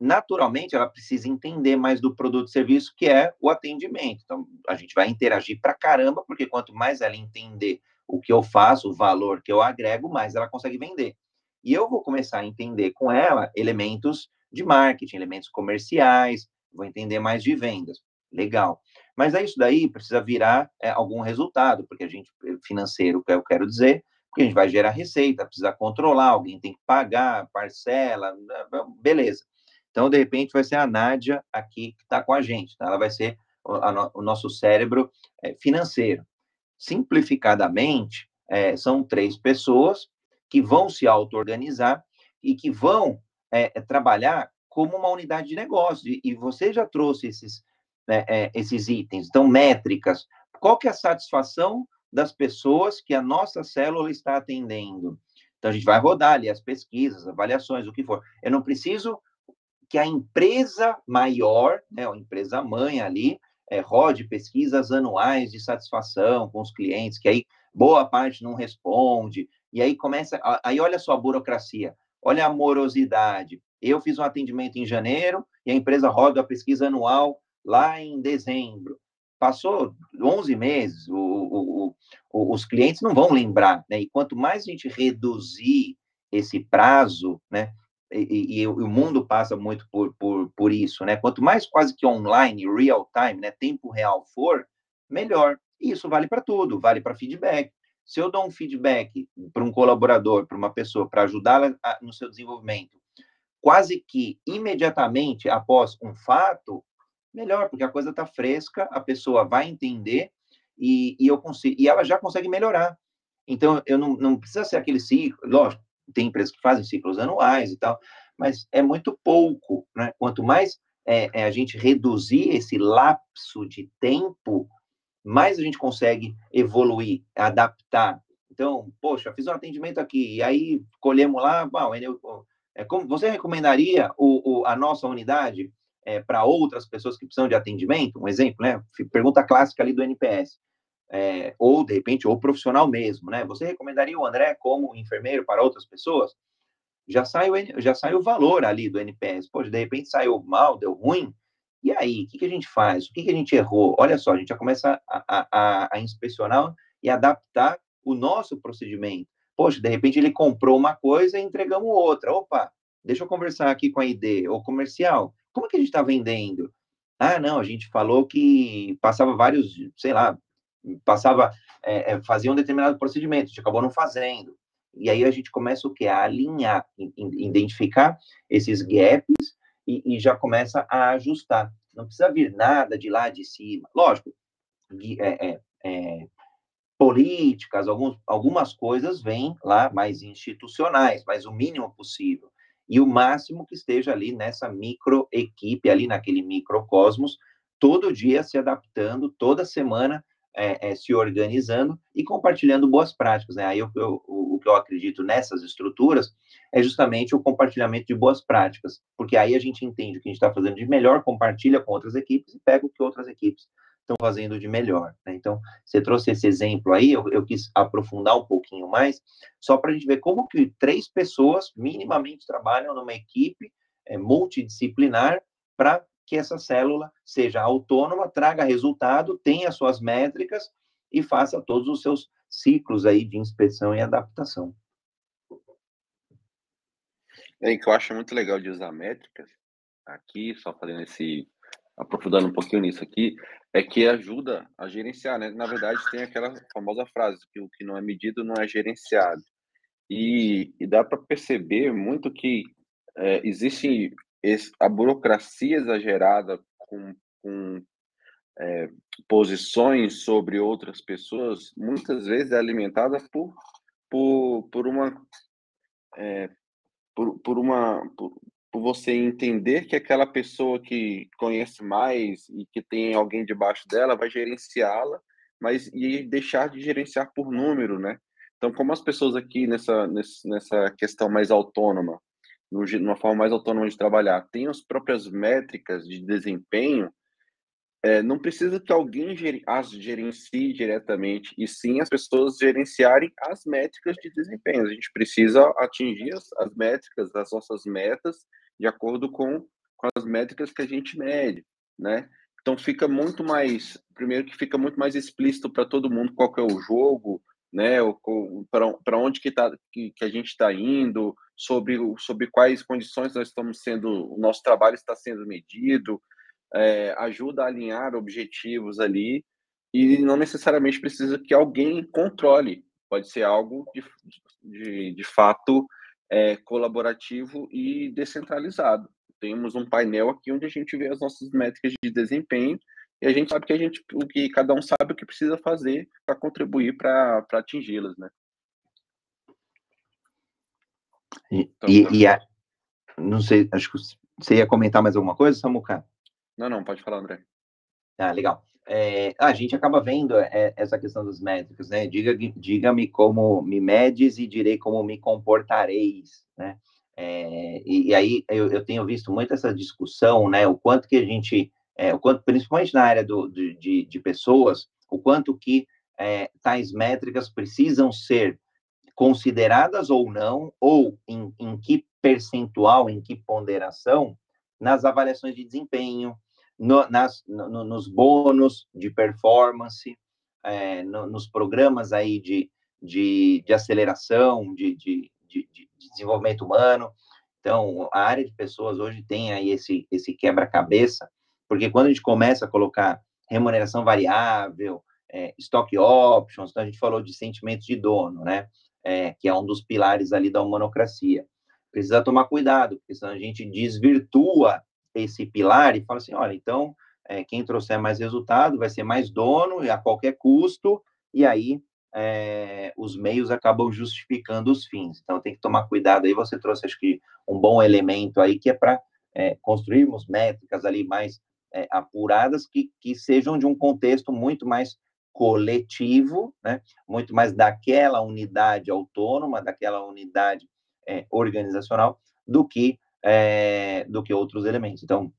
Naturalmente, ela precisa entender mais do produto e serviço, que é o atendimento. Então, a gente vai interagir para caramba, porque quanto mais ela entender o que eu faço, o valor que eu agrego, mais ela consegue vender. E eu vou começar a entender com ela elementos de marketing, elementos comerciais, vou entender mais de vendas. Legal. Mas é isso daí precisa virar é, algum resultado, porque a gente, eh, financeiro, que eu quero dizer, porque a gente vai gerar receita, precisa controlar, alguém tem que pagar, parcela, né, beleza. Então, de repente, vai ser a Nádia aqui que está com a gente, tá? ela vai ser o, a, o nosso cérebro é, financeiro. Simplificadamente, é, são três pessoas que vão se auto-organizar e que vão é, trabalhar como uma unidade de negócio. E, e você já trouxe esses, né, é, esses itens. Então, métricas. Qual que é a satisfação das pessoas que a nossa célula está atendendo? Então, a gente vai rodar ali as pesquisas, avaliações, o que for. Eu não preciso que a empresa maior, né, a empresa mãe ali, é, rode pesquisas anuais de satisfação com os clientes, que aí boa parte não responde, e aí começa, aí olha só a burocracia, olha a morosidade. Eu fiz um atendimento em janeiro e a empresa roda a pesquisa anual lá em dezembro. Passou 11 meses, o, o, o, os clientes não vão lembrar, né? E quanto mais a gente reduzir esse prazo, né? E, e, e, o mundo passa muito por, por, por isso, né? Quanto mais quase que online, real time, né? Tempo real for, melhor. E isso vale para tudo, vale para feedback. Se eu dou um feedback para um colaborador, para uma pessoa, para ajudá-la no seu desenvolvimento, quase que imediatamente após um fato, melhor, porque a coisa está fresca, a pessoa vai entender e, e eu consigo, e ela já consegue melhorar. Então, eu não, não precisa ser aquele ciclo, lógico, tem empresas que fazem ciclos anuais e tal, mas é muito pouco, né? Quanto mais é, é, a gente reduzir esse lapso de tempo, mais a gente consegue evoluir, adaptar. Então, poxa, fiz um atendimento aqui, e aí colhemos lá, bom, é, como você recomendaria o, o, a nossa unidade é, para outras pessoas que precisam de atendimento, um exemplo, né? Pergunta clássica ali do NPS. É, ou, de repente, ou profissional mesmo, né? Você recomendaria o André como enfermeiro para outras pessoas? Já sai o, já sai o valor ali do NPS. Pô, de repente saiu mal, deu ruim. E aí, o que, que a gente faz? O que, que a gente errou? Olha só, a gente já começa a, a, a inspecionar e adaptar o nosso procedimento. Poxa, de repente ele comprou uma coisa e entregamos outra. Opa, deixa eu conversar aqui com a ID, ou comercial. Como é que a gente está vendendo? Ah, não, a gente falou que passava vários, sei lá, passava é, fazia um determinado procedimento, a gente acabou não fazendo. E aí a gente começa o quê? A alinhar, identificar esses gaps e, e já começa a ajustar. Não precisa vir nada de lá de cima. Lógico, é, é, é, políticas, alguns, algumas coisas vêm lá mais institucionais, mas o mínimo possível. E o máximo que esteja ali nessa micro equipe, ali naquele microcosmos, todo dia se adaptando, toda semana é, é, se organizando e compartilhando boas práticas. Né? Aí eu, eu, o, que eu acredito nessas estruturas é justamente o compartilhamento de boas práticas, porque aí a gente entende o que a gente está fazendo de melhor, compartilha com outras equipes e pega o que outras equipes estão fazendo de melhor. Né? Então, você trouxe esse exemplo aí, eu, eu quis aprofundar um pouquinho mais, só para a gente ver como que três pessoas minimamente trabalham numa equipe é, multidisciplinar para que essa célula seja autônoma, traga resultado, tenha suas métricas e faça todos os seus ciclos aí de inspeção e adaptação. É, que eu acho muito legal de usar métricas aqui, só fazendo esse aprofundando um pouquinho nisso aqui, é que ajuda a gerenciar, né? Na verdade, tem aquela famosa frase que o que não é medido não é gerenciado. E, e dá para perceber muito que é, existe a burocracia exagerada com, com é, posições sobre outras pessoas, muitas vezes é alimentada por, por, por uma é, por, por uma por, por você entender que aquela pessoa que conhece mais e que tem alguém debaixo dela vai gerenciá-la, mas e deixar de gerenciar por número, né? Então, como as pessoas aqui nessa, nessa questão mais autônoma, numa forma mais autônoma de trabalhar, têm as próprias métricas de desempenho, é, não precisa que alguém as gerencie diretamente, e sim as pessoas gerenciarem as métricas de desempenho. A gente precisa atingir as, as métricas, as nossas metas, de acordo com, com as métricas que a gente mede, né? Então fica muito mais, primeiro que fica muito mais explícito para todo mundo qual é o jogo, né? Para onde que, tá, que, que a gente está indo, sobre, sobre quais condições nós estamos sendo, o nosso trabalho está sendo medido, é, ajuda a alinhar objetivos ali e não necessariamente precisa que alguém controle, pode ser algo de, de, de fato é, colaborativo e descentralizado. Temos um painel aqui onde a gente vê as nossas métricas de desempenho e a gente sabe que a gente, o que cada um sabe o que precisa fazer para contribuir para atingi-las, né? Então, e, e a, não sei, acho que você ia comentar mais alguma coisa, Samuca? Não, não, pode falar, André. Ah, legal. É, a gente acaba vendo é, essa questão dos métricos, né? Diga, diga-me como me medes e direi como me comportareis, né? É, e, e, aí eu, eu, tenho visto muito essa discussão, né? O quanto que a gente, o quanto, principalmente na área do, de, de pessoas, o quanto que tais métricas precisam ser consideradas ou não, ou em, em que percentual, em que ponderação, nas avaliações de desempenho, no, nas, no, nos bônus de performance, é, no, nos programas aí de, de, de aceleração, de, de, de, de, desenvolvimento humano. Então, a área de pessoas hoje tem aí esse, esse quebra-cabeça, porque quando a gente começa a colocar remuneração variável, é, stock options, então a gente falou de sentimento de dono, né? É, que é um dos pilares ali da humanocracia precisa tomar cuidado, porque senão a gente desvirtua esse pilar e fala assim, olha, então, é, quem trouxer mais resultado vai ser mais dono e a qualquer custo, e aí é, os meios acabam justificando os fins. Então, tem que tomar cuidado aí. Você trouxe, acho que, um bom elemento aí, que é para é, construirmos métricas ali mais é, apuradas, que, que sejam de um contexto muito mais coletivo, né? muito mais daquela unidade autônoma, daquela unidade organizacional do que é, do que outros elementos. Então,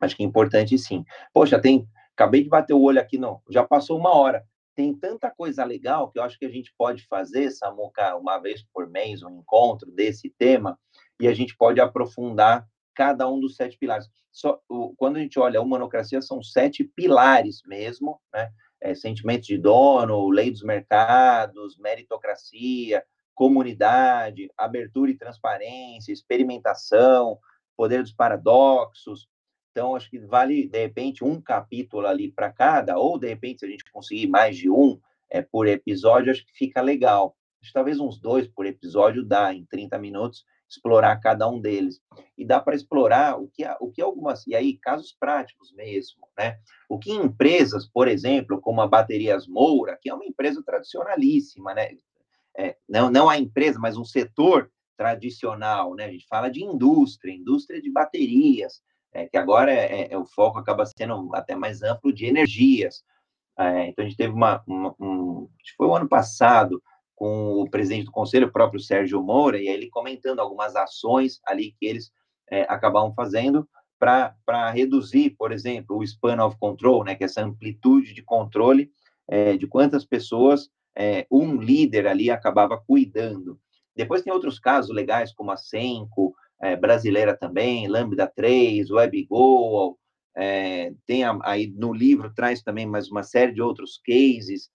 acho que é importante sim. Poxa, tem, acabei de bater o olho aqui, não, já passou uma hora. Tem tanta coisa legal que eu acho que a gente pode fazer, Samuca, uma vez por mês, um encontro desse tema, e a gente pode aprofundar cada um dos sete pilares. Só, o, quando a gente olha a humanocracia, são sete pilares mesmo, né? É, sentimento de dono, lei dos mercados, meritocracia, comunidade, abertura e transparência, experimentação, poder dos paradoxos. Então, acho que vale, de repente, um capítulo ali para cada, ou, de repente, se a gente conseguir mais de um, é, por episódio, acho que fica legal. Acho que talvez uns dois por episódio dá, em 30 minutos, explorar cada um deles. E dá para explorar o que, o que algumas, e aí, casos práticos mesmo, né? O que empresas, por exemplo, como a Baterias Moura, que é uma empresa tradicionalíssima, né? É, não, não a empresa, mas um setor tradicional, né? A gente fala de indústria, indústria de baterias, é, que agora é, é, é o foco acaba sendo até mais amplo de energias. É, então, a gente teve uma, uma um, foi o ano passado, com o presidente do conselho, o próprio Sérgio Moura, e ele comentando algumas ações ali que eles é, acabavam fazendo para reduzir, por exemplo, o span of control, né, que é essa amplitude de controle é, de quantas pessoas é, um líder ali acabava cuidando. Depois tem outros casos legais, como a Senco, é, brasileira também, Lambda 3, WebGo, é, tem a, aí no livro traz também mais uma série de outros cases.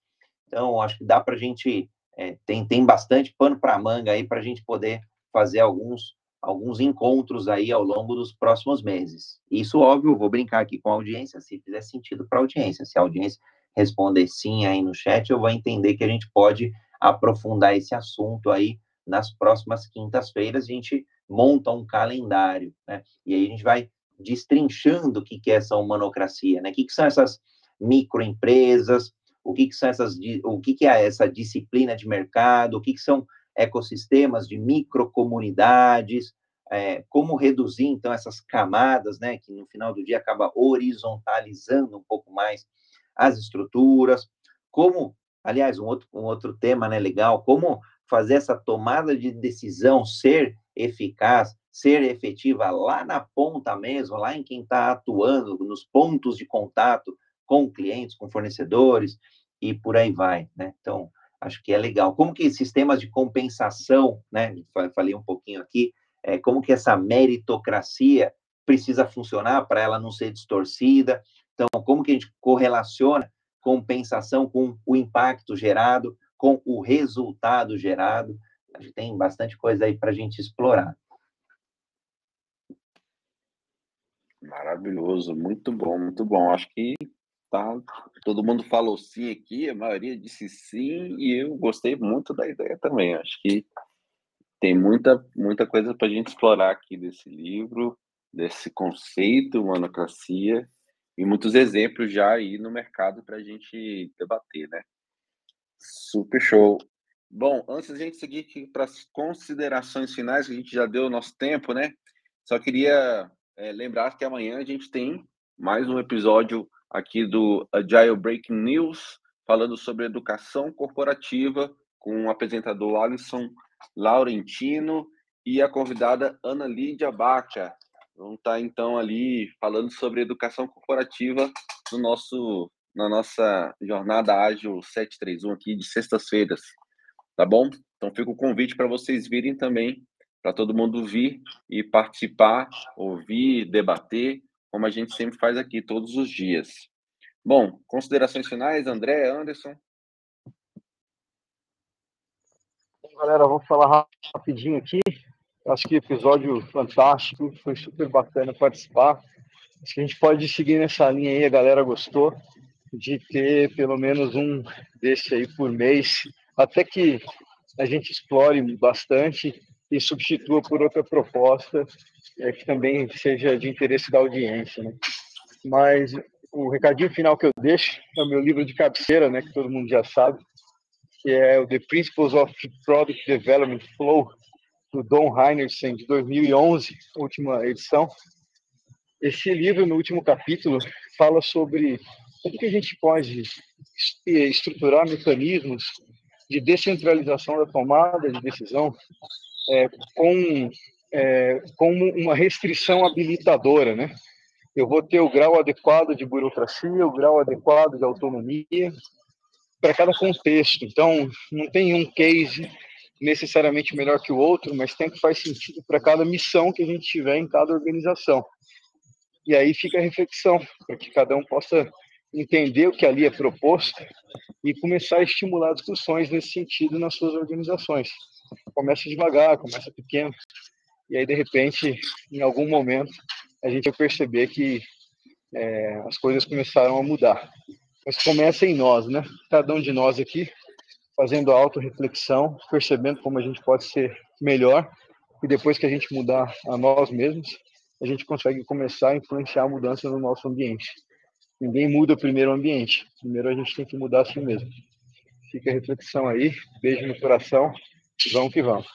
Então, acho que dá para a gente é, tem, tem bastante pano para manga aí para a gente poder fazer alguns, alguns encontros aí ao longo dos próximos meses. Isso, óbvio, vou brincar aqui com a audiência, se fizer sentido para a audiência. Se a audiência responder sim aí no chat, eu vou entender que a gente pode aprofundar esse assunto aí nas próximas quintas-feiras. A gente monta um calendário, né? E aí a gente vai destrinchando o que, que é essa humanocracia, né? O que, que são essas microempresas, o que, que são essas, o que, que é essa disciplina de mercado, o que, que são ecossistemas de microcomunidades, é, como reduzir, então, essas camadas, né, que no final do dia acaba horizontalizando um pouco mais as estruturas, como, aliás, um outro, um outro tema, né, legal, como fazer essa tomada de decisão ser eficaz, ser efetiva lá na ponta mesmo, lá em quem está atuando, nos pontos de contato com clientes, com fornecedores, e por aí vai, né? Então, acho que é legal. Como que sistemas de compensação, né? Falei um pouquinho aqui, é, como que essa meritocracia precisa funcionar para ela não ser distorcida. Então, como que a gente correlaciona compensação com o impacto gerado, com o resultado gerado. A gente tem bastante coisa aí para a gente explorar. Maravilhoso, muito bom, muito bom. Acho que tá, todo mundo falou sim aqui, a maioria disse sim, e eu gostei muito da ideia também. Acho que tem muita, muita coisa para a gente explorar aqui desse livro, desse conceito, monocracia, e muitos exemplos já aí no mercado para a gente debater, né? Super show. Bom, antes da gente seguir para as considerações finais, a gente já deu o nosso tempo, né? Só queria é, lembrar que amanhã a gente tem mais um episódio aqui do Agile Breaking News, falando sobre educação corporativa, com o apresentador Alisson Laurentino e a convidada Ana Lídia Baca. Vão estar, então, ali falando sobre educação corporativa no nosso, na nossa jornada ágil 731 aqui de sextas-feiras. Tá bom? Então, fica o convite para vocês virem também, para todo mundo vir e participar, ouvir, debater como a gente sempre faz aqui todos os dias. Bom, considerações finais, André, Anderson? Galera, vamos falar rapidinho aqui. Acho que episódio fantástico, foi super bacana participar. Acho que a gente pode seguir nessa linha aí, a galera gostou de ter pelo menos um desse aí por mês, até que a gente explore bastante e substitua por outra proposta é, que também seja de interesse da audiência. Né? Mas o recadinho final que eu deixo é o meu livro de cabeceira, né, que todo mundo já sabe, que é o The Principles of Product Development Flow, do Don Heinersen, de 2011, última edição. Esse livro, no último capítulo, fala sobre como que a gente pode estruturar mecanismos de descentralização da tomada de decisão é, com é, como uma restrição habilitadora, né? Eu vou ter o grau adequado de burocracia, o grau adequado de autonomia para cada contexto. Então, não tem um case necessariamente melhor que o outro, mas tem que faz sentido para cada missão que a gente tiver em cada organização. E aí fica a reflexão, para que cada um possa entender o que ali é proposto e começar a estimular discussões nesse sentido nas suas organizações. Começa devagar, começa pequeno, e aí, de repente, em algum momento, a gente vai perceber que é, as coisas começaram a mudar. Mas começa em nós, né? Cada um de nós aqui fazendo a autorreflexão, percebendo como a gente pode ser melhor e depois que a gente mudar a nós mesmos, a gente consegue começar a influenciar a mudança no nosso ambiente. Ninguém muda primeiro o ambiente, primeiro a gente tem que mudar a si mesmo. Fica a reflexão aí, beijo no coração, vamos que vamos.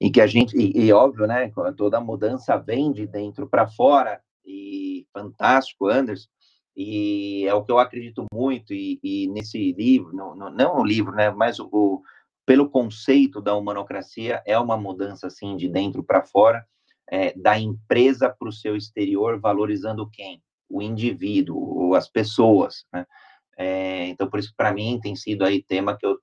E que a gente, e, e óbvio, né, toda mudança vem de dentro para fora, e fantástico, Anderson, e é o que eu acredito muito, e, e nesse livro, não, não, não o livro, né, mas o, o, pelo conceito da humanocracia, é uma mudança, assim, de dentro para fora, é, da empresa para o seu exterior, valorizando quem? O indivíduo, as pessoas, né? É, então, por isso, para mim, tem sido aí tema que eu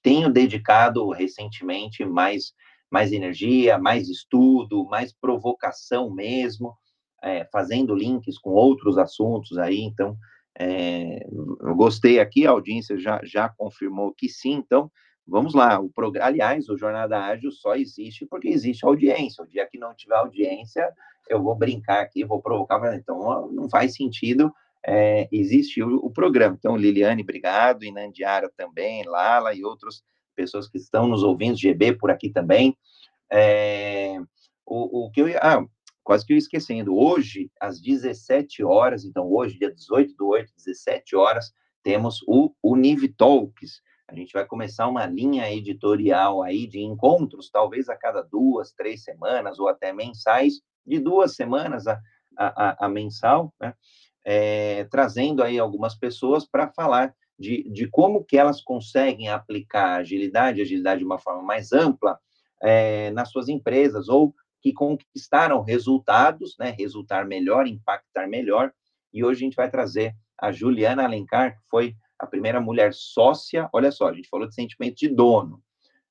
tenho dedicado recentemente mais, mais energia, mais estudo, mais provocação mesmo, é, fazendo links com outros assuntos aí. Então, é, eu gostei aqui, a audiência já, já confirmou que sim. Então, vamos lá. O prog... Aliás, o Jornada Ágil só existe porque existe audiência. O dia que não tiver audiência, eu vou brincar aqui, vou provocar. Então, não faz sentido é, existe o, o, programa. Então, Liliane, obrigado, Inandiara também, Lala e outras pessoas que estão nos ouvindo, GB por aqui também. É, o, o que eu ia. Ah, quase que eu esquecendo. Hoje, às 17 horas, então hoje, dia 18 do 8, 17 horas, temos o Univ Talks. A gente vai começar uma linha editorial aí de encontros, talvez a cada duas, três semanas, ou até mensais, de duas semanas a, a, a mensal, né? é, trazendo aí algumas pessoas para falar de, de como que elas conseguem aplicar agilidade, agilidade de uma forma mais ampla é, nas suas empresas, ou que conquistaram resultados, né, resultar melhor, impactar melhor, e hoje a gente vai trazer a Juliana Alencar, que foi a primeira mulher sócia, olha só, a gente falou de sentimento de dono,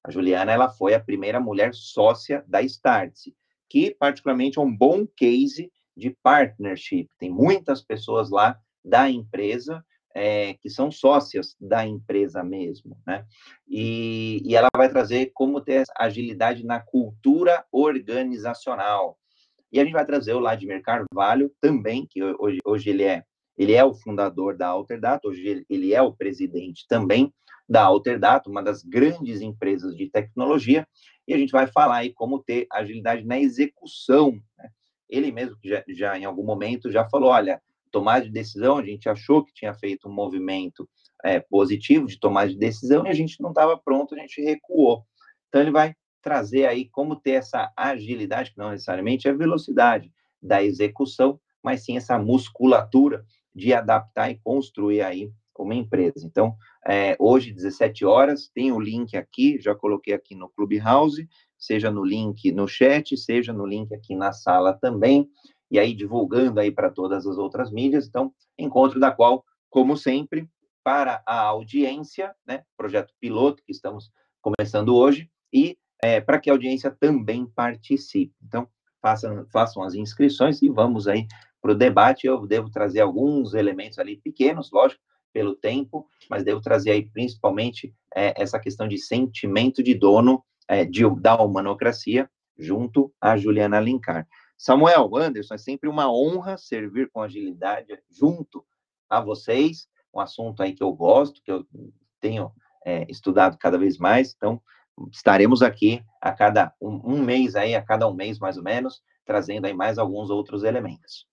a Juliana, ela foi a primeira mulher sócia da Startse, que particularmente é um bom case de partnership. Tem muitas pessoas lá da empresa é, que são sócias da empresa mesmo, né? E, e ela vai trazer como ter agilidade na cultura organizacional. E a gente vai trazer o Vladimir Carvalho também, que hoje, hoje ele é ele é o fundador da Alterdata, hoje ele, ele é o presidente também da Alterdata, uma das grandes empresas de tecnologia, e a gente vai falar aí como ter agilidade na execução, né? ele mesmo já, já em algum momento já falou, olha, tomar de decisão, a gente achou que tinha feito um movimento é, positivo de tomar de decisão e a gente não estava pronto, a gente recuou. Então ele vai trazer aí como ter essa agilidade, que não necessariamente é velocidade da execução, mas sim essa musculatura de adaptar e construir aí uma empresa. Então, é, hoje, 17 horas, tem o link aqui, já coloquei aqui no Clubhouse, seja no link no chat, seja no link aqui na sala também, e aí divulgando aí para todas as outras mídias. Então, encontro da qual, como sempre, para a audiência, né, projeto piloto que estamos começando hoje, e é, para que a audiência também participe. Então, façam, façam as inscrições e vamos aí para o debate. Eu devo trazer alguns elementos ali pequenos, lógico, pelo tempo, mas devo trazer aí principalmente é, essa questão de sentimento de dono é, de, da humanocracia, junto a Juliana Alencar. Samuel, Anderson, é sempre uma honra servir com agilidade junto a vocês, um assunto aí que eu gosto, que eu tenho é, estudado cada vez mais, então estaremos aqui a cada um, um, mês aí, a cada um mês mais ou menos, trazendo aí mais alguns outros elementos.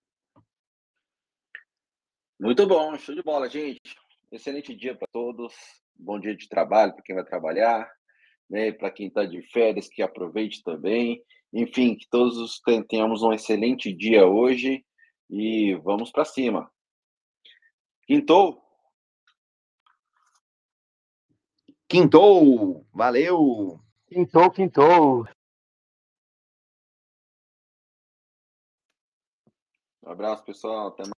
Muito bom, show de bola, gente. Excelente dia para todos. Bom dia de trabalho para quem vai trabalhar né? Para quem está de férias, que aproveite também. Enfim, que todos tenhamos um excelente dia hoje e vamos para cima. Quintou? Quintou! Valeu! Quintou, quintou! Um abraço, pessoal. Até mais.